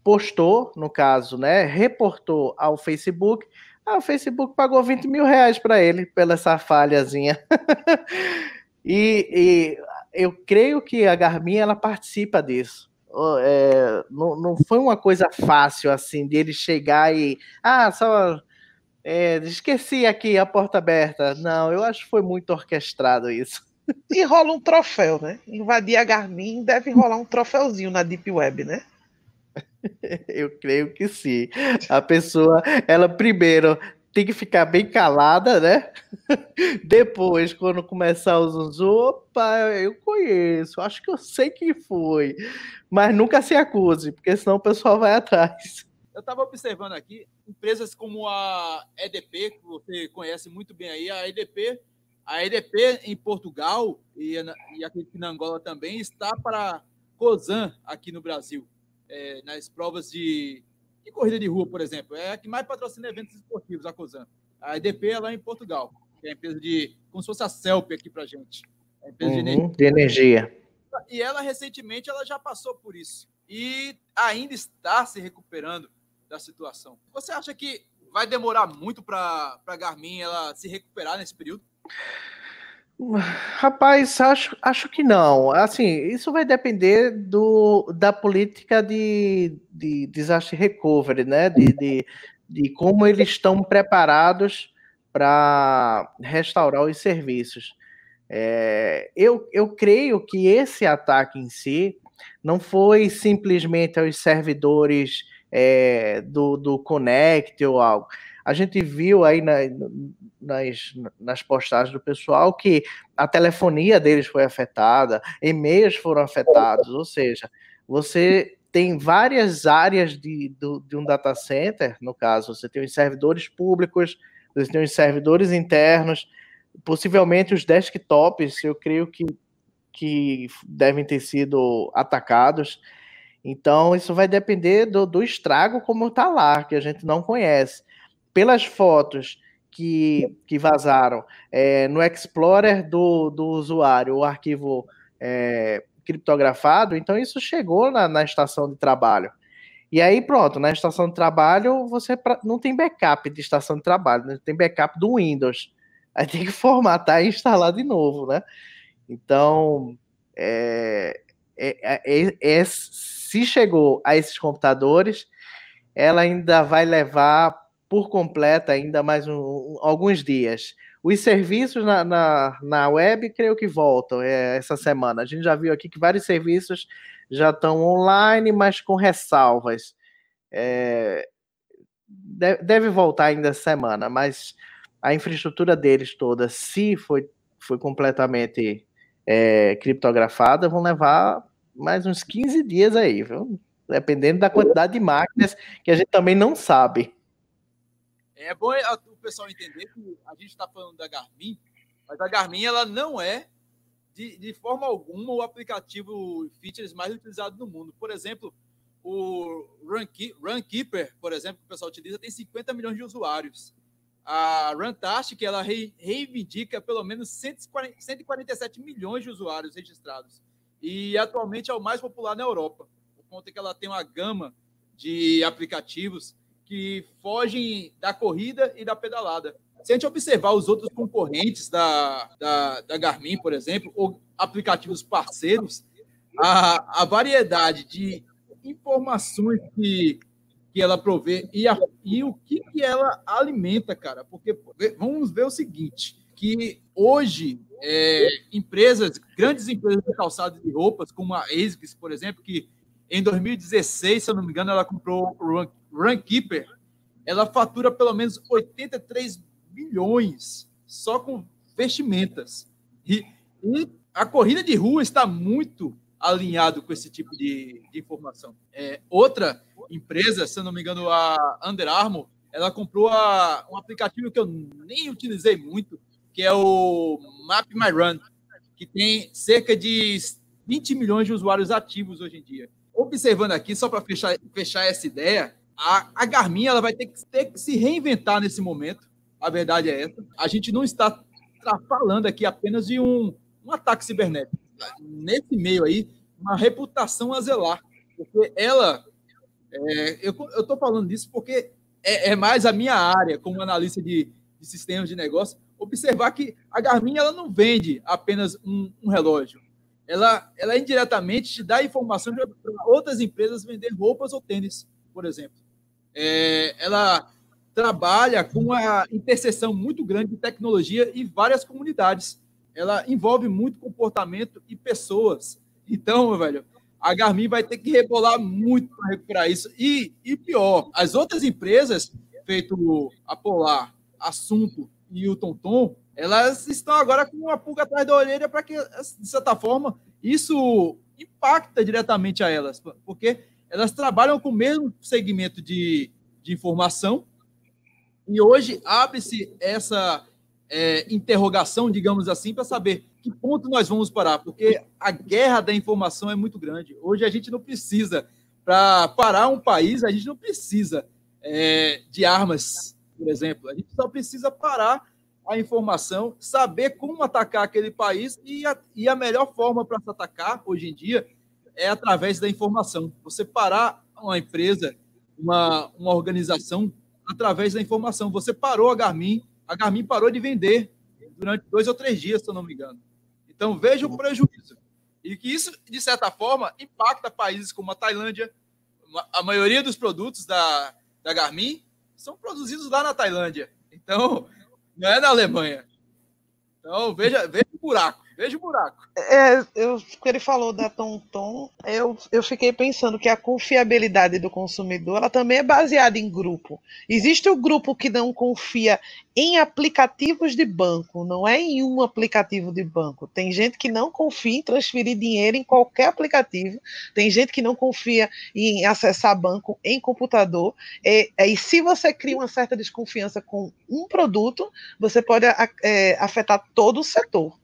postou, no caso, né? Reportou ao Facebook. Ah, o Facebook pagou 20 mil reais para ele pela essa falhazinha. e, e, eu creio que a Garmin ela participa disso. É, não, não foi uma coisa fácil assim dele chegar e ah só é, esqueci aqui a porta aberta. Não, eu acho que foi muito orquestrado isso. E rola um troféu, né? Invadir a Garmin deve rolar um troféuzinho na Deep Web, né? Eu creio que sim. A pessoa, ela primeiro tem que ficar bem calada, né? Depois, quando começar os uns, opa, eu conheço, acho que eu sei quem foi. Mas nunca se acuse, porque senão o pessoal vai atrás. Eu estava observando aqui empresas como a EDP, que você conhece muito bem aí, a EDP, a EDP em Portugal e, e aqui na Angola também está para COSAN aqui no Brasil, é, nas provas de, de, corrida de rua, por exemplo. É a que mais patrocina eventos esportivos, a COSAN. A EDP é lá em Portugal, que é a empresa de. como se fosse a CELP aqui para gente. É a empresa uhum, de, energia. de energia. E ela, recentemente, ela já passou por isso. E ainda está se recuperando da situação. Você acha que vai demorar muito para a Garmin ela se recuperar nesse período? Rapaz, acho, acho que não. Assim, isso vai depender do, da política de, de disaster recovery, né? De, de, de como eles estão preparados para restaurar os serviços. É, eu, eu creio que esse ataque em si não foi simplesmente aos servidores é, do, do Connect ou algo. A gente viu aí na, nas, nas postagens do pessoal que a telefonia deles foi afetada, e-mails foram afetados, ou seja, você tem várias áreas de, de, de um data center, no caso, você tem os servidores públicos, você tem os servidores internos, possivelmente os desktops, eu creio que, que devem ter sido atacados. Então, isso vai depender do, do estrago como está lá, que a gente não conhece. Pelas fotos que, que vazaram é, no Explorer do, do usuário, o arquivo é, criptografado, então isso chegou na, na estação de trabalho. E aí, pronto, na estação de trabalho, você não tem backup de estação de trabalho, né? tem backup do Windows. Aí tem que formatar e instalar de novo, né? Então, é, é, é, é se chegou a esses computadores, ela ainda vai levar por completa ainda mais um, alguns dias. Os serviços na, na, na, web, creio que voltam é, essa semana. A gente já viu aqui que vários serviços já estão online, mas com ressalvas. É, deve voltar ainda essa semana, mas a infraestrutura deles toda, se foi, foi completamente é, criptografada, vão levar mais uns 15 dias aí, viu? Dependendo da quantidade de máquinas que a gente também não sabe. É bom o pessoal entender que a gente está falando da Garmin, mas a Garmin ela não é de, de forma alguma o aplicativo features mais utilizado no mundo. Por exemplo, o Runkeeper, por exemplo, que o pessoal utiliza, tem 50 milhões de usuários. A Runtastic, ela reivindica pelo menos 147 milhões de usuários registrados e atualmente é o mais popular na Europa, por conta que ela tem uma gama de aplicativos que fogem da corrida e da pedalada. Se a gente observar os outros concorrentes da, da, da Garmin, por exemplo, ou aplicativos parceiros, a, a variedade de informações que, que ela provê e, a, e o que, que ela alimenta, cara. Porque vamos ver o seguinte: que hoje é, empresas, grandes empresas de calçado de roupas, como a ASICS, por exemplo, que em 2016, se eu não me engano, ela comprou o Runkeeper, ela fatura pelo menos 83 bilhões só com vestimentas. E, a corrida de rua está muito alinhado com esse tipo de, de informação. É, outra empresa, se não me engano, a Under Armour, ela comprou a, um aplicativo que eu nem utilizei muito, que é o Map My Run, que tem cerca de 20 milhões de usuários ativos hoje em dia. Observando aqui, só para fechar, fechar essa ideia, a, a Garmin ela vai ter que, ter que se reinventar nesse momento. A verdade é essa. A gente não está falando aqui apenas de um, um ataque cibernético. Nesse meio aí, uma reputação a zelar. Porque ela. É, eu estou falando disso porque é, é, mais a minha área, como analista de, de, sistemas de negócio, observar que a Garmin ela não vende apenas um, um relógio. Ela, ela indiretamente te dá informação para outras empresas vender roupas ou tênis, por exemplo. É, ela trabalha com uma interseção muito grande de tecnologia e várias comunidades. Ela envolve muito comportamento e pessoas. Então, meu velho, a Garmin vai ter que rebolar muito para recuperar isso. E, e pior, as outras empresas, feito a Polar, Assunto e o Tonton, elas estão agora com uma pulga atrás da orelha para que, de certa forma, isso impacta diretamente a elas, porque elas trabalham com o mesmo segmento de, de informação e hoje abre-se essa é, interrogação, digamos assim, para saber que ponto nós vamos parar, porque a guerra da informação é muito grande. Hoje a gente não precisa, para parar um país, a gente não precisa é, de armas, por exemplo. A gente só precisa parar a informação, saber como atacar aquele país e a, e a melhor forma para se atacar hoje em dia é através da informação. Você parar uma empresa, uma, uma organização através da informação. Você parou a Garmin, a Garmin parou de vender durante dois ou três dias, se eu não me engano. Então, veja o prejuízo. E que isso, de certa forma, impacta países como a Tailândia. A maioria dos produtos da, da Garmin são produzidos lá na Tailândia. Então, não é na Alemanha. Então, veja, veja o buraco. Veja o buraco. É, eu, ele falou da Tonton, eu, eu fiquei pensando que a confiabilidade do consumidor ela também é baseada em grupo. Existe o grupo que não confia em aplicativos de banco, não é em um aplicativo de banco. Tem gente que não confia em transferir dinheiro em qualquer aplicativo, tem gente que não confia em acessar banco em computador. É, é, e se você cria uma certa desconfiança com um produto, você pode é, afetar todo o setor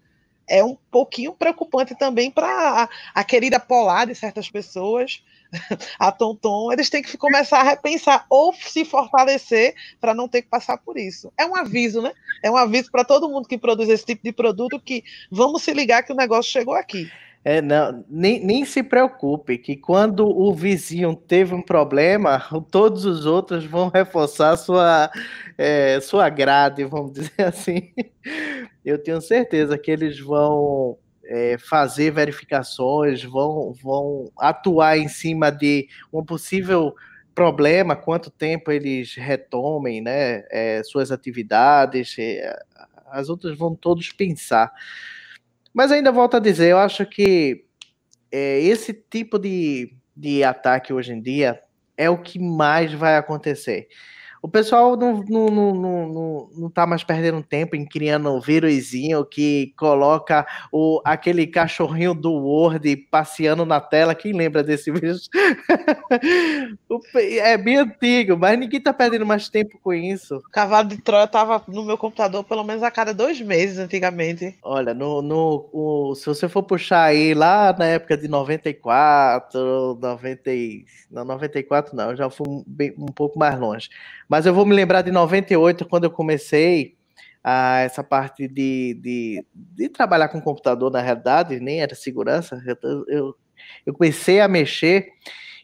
é um pouquinho preocupante também para a, a, querida Polar de certas pessoas, a Tonton, eles têm que começar a repensar ou se fortalecer para não ter que passar por isso. É um aviso, né? É um aviso para todo mundo que produz esse tipo de produto que vamos se ligar que o negócio chegou aqui. É, não, nem, nem se preocupe, que quando o vizinho teve um problema, todos os outros vão reforçar sua, é, sua grade, vamos dizer assim. Eu tenho certeza que eles vão é, fazer verificações, vão, vão atuar em cima de um possível problema, quanto tempo eles retomem né, é, suas atividades, é, as outras vão todos pensar. Mas ainda volto a dizer, eu acho que é, esse tipo de, de ataque hoje em dia é o que mais vai acontecer o pessoal não, não, não, não, não tá mais perdendo tempo em criando um vírusinho que coloca o, aquele cachorrinho do Word passeando na tela. Quem lembra desse vírus? é bem antigo, mas ninguém tá perdendo mais tempo com isso. O cavalo de Troia tava no meu computador pelo menos a cada dois meses antigamente. Olha, no, no, o, se você for puxar aí lá na época de 94, 90, não, 94 não, já fui bem, um pouco mais longe. Mas eu vou me lembrar de 98, quando eu comecei a essa parte de, de, de trabalhar com computador, na realidade, nem era segurança. Eu, eu, eu comecei a mexer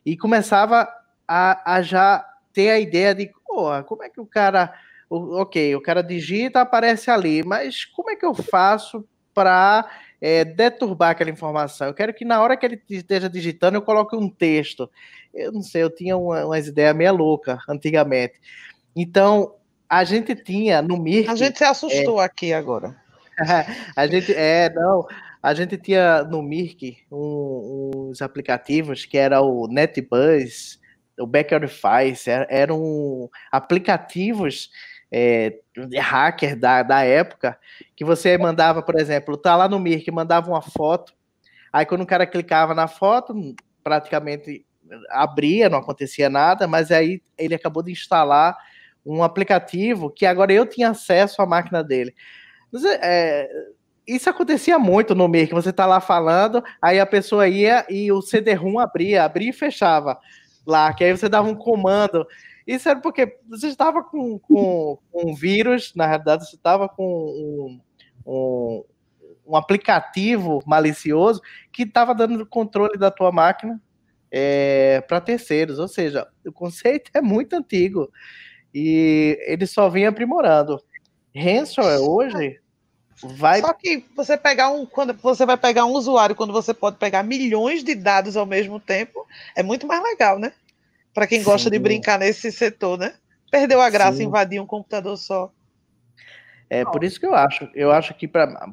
e começava a, a já ter a ideia de como é que o cara. Ok, o cara digita, aparece ali, mas como é que eu faço para é, deturbar aquela informação? Eu quero que na hora que ele esteja digitando eu coloque um texto. Eu não sei, eu tinha uma, umas ideias meia louca antigamente. Então, a gente tinha no Mirk... A gente se assustou é, aqui agora. a gente, é, não, a gente tinha no Mirk um, uns aplicativos que era o NetBuzz, o Backerifice, eram aplicativos é, hacker da, da época, que você mandava, por exemplo, tá lá no Mir, que mandava uma foto, aí quando o cara clicava na foto, praticamente abria, não acontecia nada, mas aí ele acabou de instalar um aplicativo que agora eu tinha acesso à máquina dele. É, isso acontecia muito no Mir, que você tá lá falando, aí a pessoa ia e o CD-ROM abria, abria e fechava lá, que aí você dava um comando. Isso era porque você estava com, com, com um vírus, na realidade, você estava com um, um, um, aplicativo malicioso que estava dando controle da tua máquina é, para terceiros. Ou seja, o conceito é muito antigo e ele só vem aprimorando. Ransomware hoje vai. Só que você pegar um. Quando você vai pegar um usuário, quando você pode pegar milhões de dados ao mesmo tempo, é muito mais legal, né? Para quem gosta Sim. de brincar nesse setor, né? Perdeu a graça Sim. invadir um computador só. É por isso que eu acho. Eu acho que para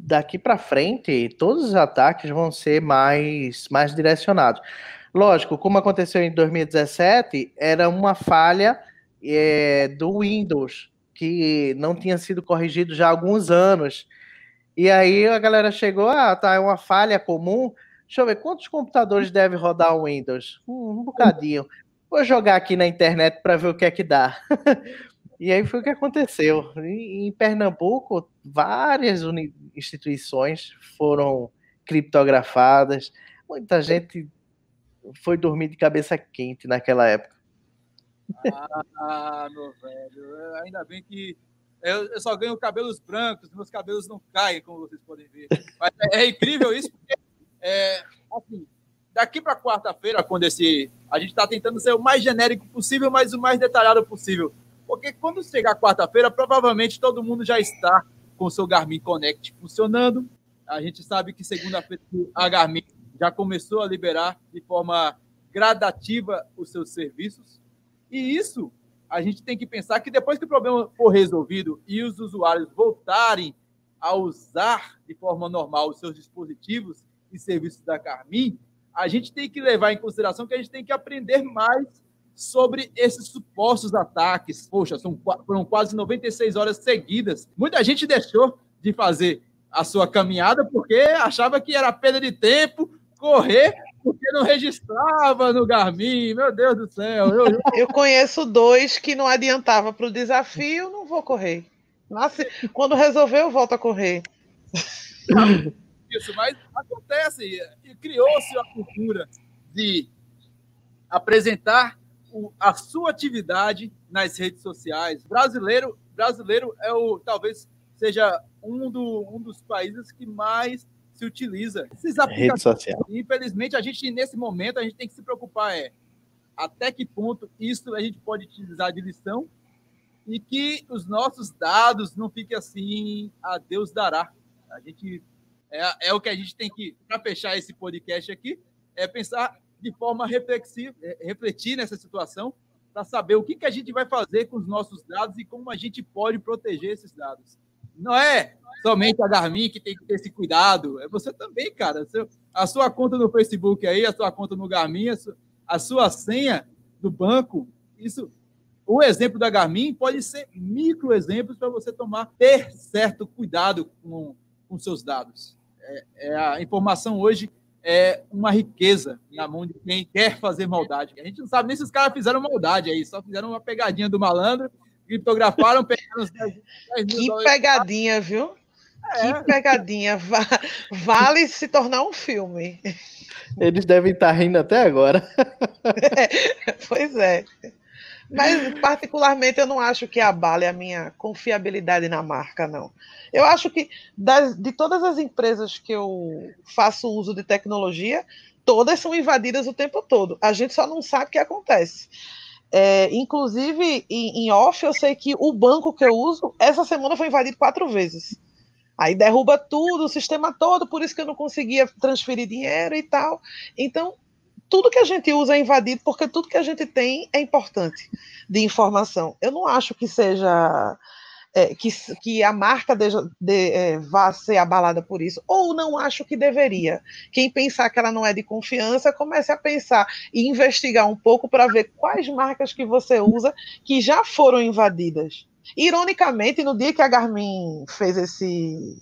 daqui para frente todos os ataques vão ser mais mais direcionados. Lógico, como aconteceu em 2017, era uma falha é, do Windows que não tinha sido corrigido já há alguns anos. E aí a galera chegou, ah, tá, é uma falha comum. Deixa eu ver, quantos computadores deve rodar o Windows? Um, um bocadinho. Vou jogar aqui na internet para ver o que é que dá. e aí foi o que aconteceu. Em, Pernambuco, várias instituições foram criptografadas. Muita gente foi dormir de cabeça quente naquela época. Ah, meu velho. Ainda bem que eu, eu, só ganho cabelos brancos, meus cabelos não caem, como vocês podem ver. Mas é, é incrível isso, porque é, assim, daqui para quarta-feira, quando esse. A gente está tentando ser o mais genérico possível, mas o mais detalhado possível. Porque quando chegar quarta-feira, provavelmente todo mundo já está com o seu Garmin Connect funcionando. A gente sabe que segunda-feira a Garmin já começou a liberar de forma gradativa os seus serviços. E isso a gente tem que pensar que depois que o problema for resolvido e os usuários voltarem a usar de forma normal os seus dispositivos, e serviços da Carmin, a gente tem que levar em consideração que a gente tem que aprender mais sobre esses supostos ataques. Poxa, são, foram quase 96 horas seguidas. Muita gente deixou de fazer a sua caminhada porque achava que era perda de tempo correr porque não registrava no Garmin. Meu Deus do céu. Eu, eu conheço dois que não adiantava para o desafio, não vou correr. Nasce, quando resolver, eu volto a correr. isso, mas acontece, e criou-se a cultura de apresentar o, a sua atividade nas redes sociais. Brasileiro, brasileiro é o talvez seja um, do, um dos países que mais se utiliza esses aplicativos. Infelizmente, a gente nesse momento a gente tem que se preocupar é até que ponto isso a gente pode utilizar de lição e que os nossos dados não fiquem assim a Deus dará. A gente é, é o que a gente tem que, para fechar esse podcast aqui, é pensar de forma reflexiva, é, refletir nessa situação, para saber o que, que a gente vai fazer com os nossos dados e como a gente pode proteger esses dados. Não é somente a Garmin que tem que ter esse cuidado, é você também, cara. A sua conta no Facebook aí, a sua conta no Garmin, a sua, a sua senha do banco, isso o exemplo da Garmin pode ser micro exemplos para você tomar ter certo cuidado com, com seus dados é, é, a informação hoje é uma riqueza na mão de quem quer fazer maldade. A gente não sabe nem se os caras fizeram maldade aí, só fizeram uma pegadinha do malandro, criptografaram, pegaram os 10, 10 mil Que pegadinha, viu? É. Que pegadinha. Vale se tornar um filme. Eles devem estar rindo até agora. É, pois é. Mas, particularmente, eu não acho que abale a minha confiabilidade na marca, não. Eu acho que das, de todas as empresas que eu faço uso de tecnologia, todas são invadidas o tempo todo. A gente só não sabe o que acontece. É, inclusive, em, em, off, eu sei que o banco que eu uso, essa semana foi invadido quatro vezes. Aí derruba tudo, o sistema todo, por isso que eu não conseguia transferir dinheiro e tal. Então, tudo que a gente usa é invadido, porque tudo que a gente tem é importante de informação. Eu não acho que seja é, que, que a marca de, de, é, vá ser abalada por isso, ou não acho que deveria. Quem pensar que ela não é de confiança, comece a pensar e investigar um pouco para ver quais marcas que você usa que já foram invadidas. Ironicamente, no dia que a Garmin fez esse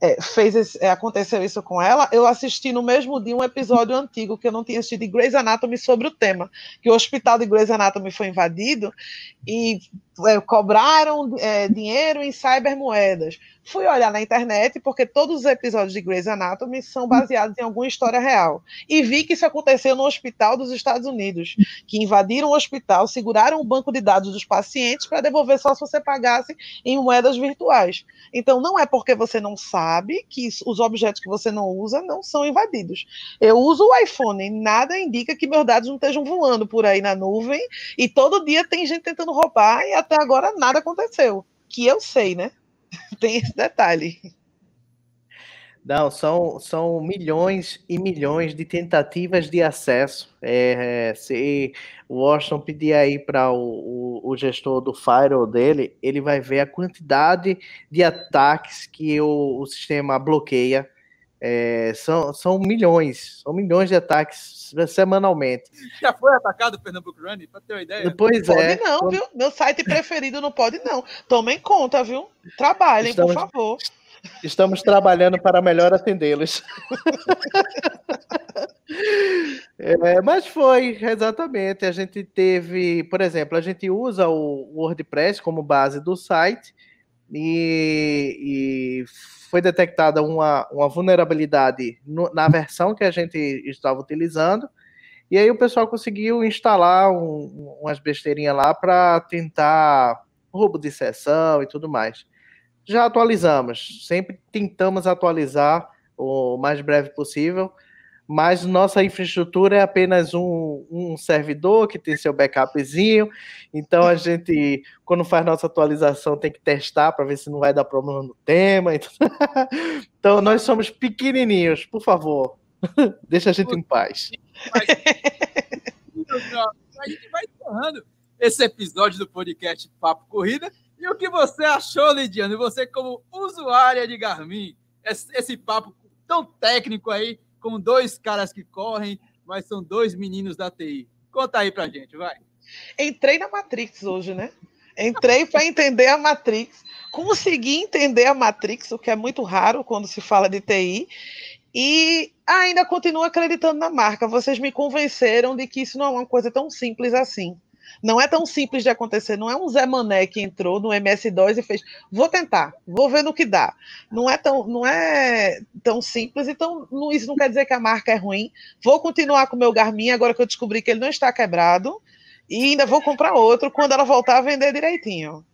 é, fez esse, é, aconteceu isso com ela, eu assisti no mesmo dia um episódio antigo que eu não tinha assistido de Grey's Anatomy sobre o tema, que o hospital de Grey's Anatomy foi invadido e é, cobraram é, dinheiro em cybermoedas. Fui olhar na internet, porque todos os episódios de Grey's Anatomy são baseados em alguma história real. E vi que isso aconteceu no hospital dos Estados Unidos, que invadiram o hospital, seguraram o banco de dados dos pacientes para devolver só se você pagasse em moedas virtuais. Então, não é porque você não sabe que os objetos que você não usa não são invadidos. Eu uso o iPhone, nada indica que meus dados não estejam voando por aí na nuvem, e todo dia tem gente tentando roubar, e até agora nada aconteceu. Que eu sei, né? Tem esse detalhe. Não, são, são milhões e milhões de tentativas de acesso. É, se o Washington pedir aí para o, o, o, gestor do firewall dele, ele vai ver a quantidade de ataques que o, o sistema bloqueia. É, são, são milhões, são milhões de ataques semanalmente. Já foi atacado o Pernambuco Running, para ter uma ideia? Pois não é. Pode não, viu? Meu site preferido não pode não. Tomem conta, viu? Trabalhem, Estamos... por favor. Estamos trabalhando para melhor atendê-los. é, mas foi, exatamente. A gente teve, por exemplo, a gente usa o WordPress como base do site e, e foi detectada uma, uma vulnerabilidade no, na versão que a gente estava utilizando. E aí o pessoal conseguiu instalar um, umas besteirinhas lá para tentar roubo de sessão e tudo mais já atualizamos, sempre tentamos atualizar o mais breve possível, mas nossa infraestrutura é apenas um, um servidor que tem seu backupzinho, então a gente, quando faz nossa atualização, tem que testar para ver se não vai dar problema no tema. Então, nós somos pequenininhos, por favor, deixa a gente em paz. A gente vai encerrando esse episódio do podcast Papo Corrida. E o que você achou, Lidiano? Você, como usuária de Garmin, esse, papo tão técnico aí, com dois caras que correm, mas são dois meninos da TI. Conta aí pra gente, vai. Entrei na Matrix hoje, né? Entrei para entender a Matrix, consegui entender a Matrix, o que é muito raro quando se fala de TI, e ainda continuo acreditando na marca. Vocês me convenceram de que isso não é uma coisa tão simples assim. Não é tão simples de acontecer, não é um Zé Mané que entrou no MS2 e fez, vou tentar, vou ver no que dá. Não é tão, não é tão simples, então não, isso não quer dizer que a marca é ruim. Vou continuar com o meu Garmin agora que eu descobri que ele não está quebrado e ainda vou comprar outro quando ela voltar a vender direitinho.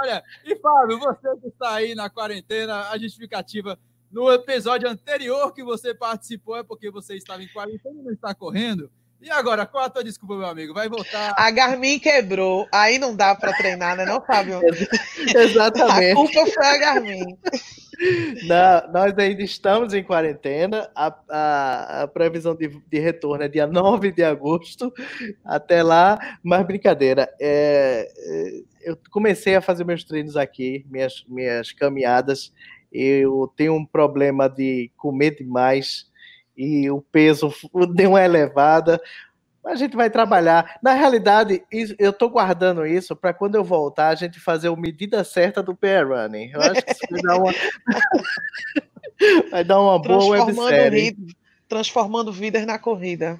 Olha, e Fábio, você que está aí na quarentena, a justificativa no episódio anterior que você participou é porque você estava em quarentena e não está correndo. E agora, qual a tua desculpa, meu amigo? Vai voltar. A Garmin quebrou, aí não dá para treinar, né, não, Fábio? Exatamente. A culpa foi a Garmin. Não, nós ainda estamos em quarentena. A, a, a previsão de, de, retorno é dia 9 de agosto. Até lá, mas brincadeira. É, é eu comecei a fazer meus treinos aqui, minhas, minhas caminhadas eu tenho um problema de comer demais e o peso deu uma elevada. A gente vai trabalhar. Na realidade, eu estou guardando isso para quando eu voltar a gente fazer a medida certa do PR Running. Eu acho que isso vai dar uma, vai dar uma boa websérie. Transformando vidas na corrida.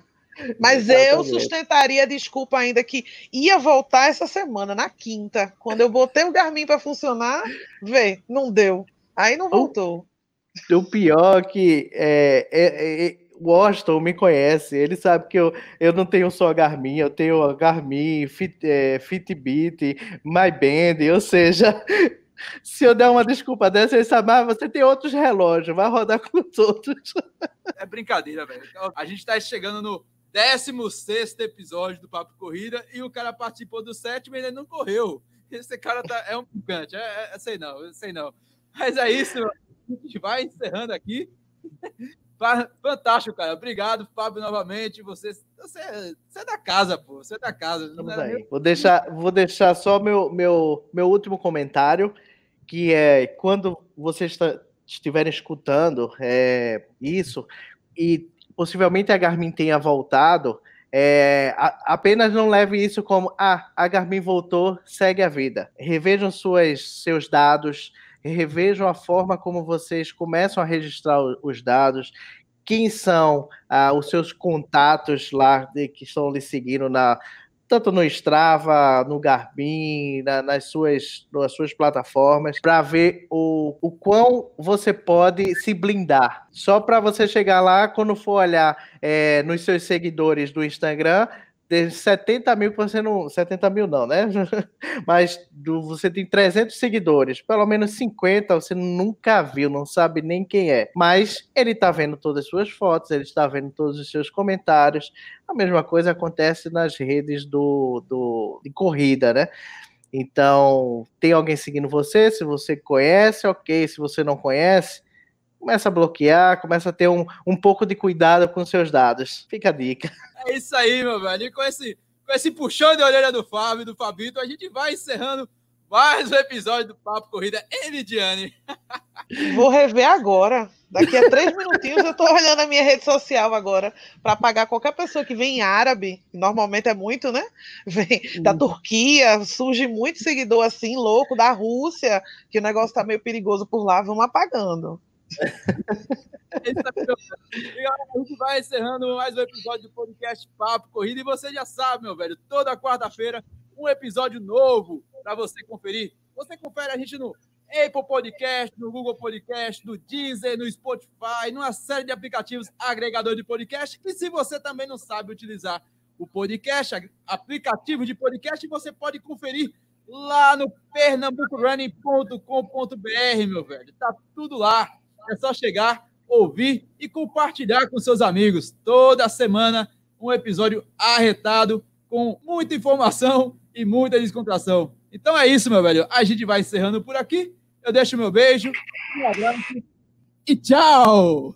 Mas Exatamente. eu sustentaria a desculpa ainda que ia voltar essa semana, na quinta. Quando eu botei o Garmin para funcionar, vê, não deu. Aí não voltou. O, o pior que é, é, é, o Washington me conhece, ele sabe que eu, eu não tenho só Garmin, eu tenho Garmin, Fit, é, Fitbit, MyBand, ou seja, se eu der uma desculpa dessa, ele sabe, mas ah, você tem outros relógios, vai rodar com os outros. É brincadeira, velho. A gente está chegando no 16 episódio do Papo Corrida e o cara participou do sétimo e ele não correu. Esse cara tá, é um picante, é, é, sei não, sei não. Mas é isso, a gente vai encerrando aqui. Fantástico, cara. Obrigado, Fábio, novamente. Você, você, você é da casa, pô. Você é da casa. aí. Vou, deixar, vou deixar só meu, meu, meu último comentário, que é quando vocês estiverem escutando é, isso, e possivelmente a Garmin tenha voltado, é, a, apenas não leve isso como ah, a Garmin voltou, segue a vida. Revejam suas, seus dados, revejam a forma como vocês começam a registrar os dados, quem são ah, os seus contatos lá de, que estão lhe seguindo na tanto no Strava, no Garmin, na, nas, suas, nas suas plataformas, para ver o, o quão você pode se blindar. Só para você chegar lá, quando for olhar é, nos seus seguidores do Instagram, de 70 mil que você não. 70 mil não, né? Mas do, você tem 300 seguidores, pelo menos 50 você nunca viu, não sabe nem quem é. Mas ele está vendo todas as suas fotos, ele está vendo todos os seus comentários. A mesma coisa acontece nas redes do, do, de corrida, né? Então, tem alguém seguindo você? Se você conhece, ok. Se você não conhece, começa a bloquear, começa a ter um, um pouco de cuidado com seus dados. Fica a dica. É isso aí, meu velho. E com esse, com esse puxão de orelha do Fábio, do Fabito, a gente vai encerrando mais um episódio do Papo Corrida Diane. Vou rever agora. Daqui a três minutinhos eu tô olhando a minha rede social agora para pagar qualquer pessoa que vem em árabe, normalmente é muito, né? Vem da Turquia, surge muito seguidor assim, louco, da Rússia, que o negócio tá meio perigoso por lá, vamos apagando. E galera, a gente vai encerrando mais um episódio do podcast Papo Corrida. E você já sabe, meu velho, toda quarta-feira um episódio novo para você conferir. Você confere a gente no Apple Podcast, no Google Podcast, no Deezer, no Spotify, numa série de aplicativos agregador de podcast. E se você também não sabe utilizar o podcast, aplicativo de podcast, você pode conferir lá no pernambucorunning.com.br, meu velho. Tá tudo lá. É só chegar, ouvir e compartilhar com seus amigos. Toda semana, um episódio arretado, com muita informação e muita descontração. Então é isso, meu velho. A gente vai encerrando por aqui. Eu deixo meu beijo, um abraço e tchau!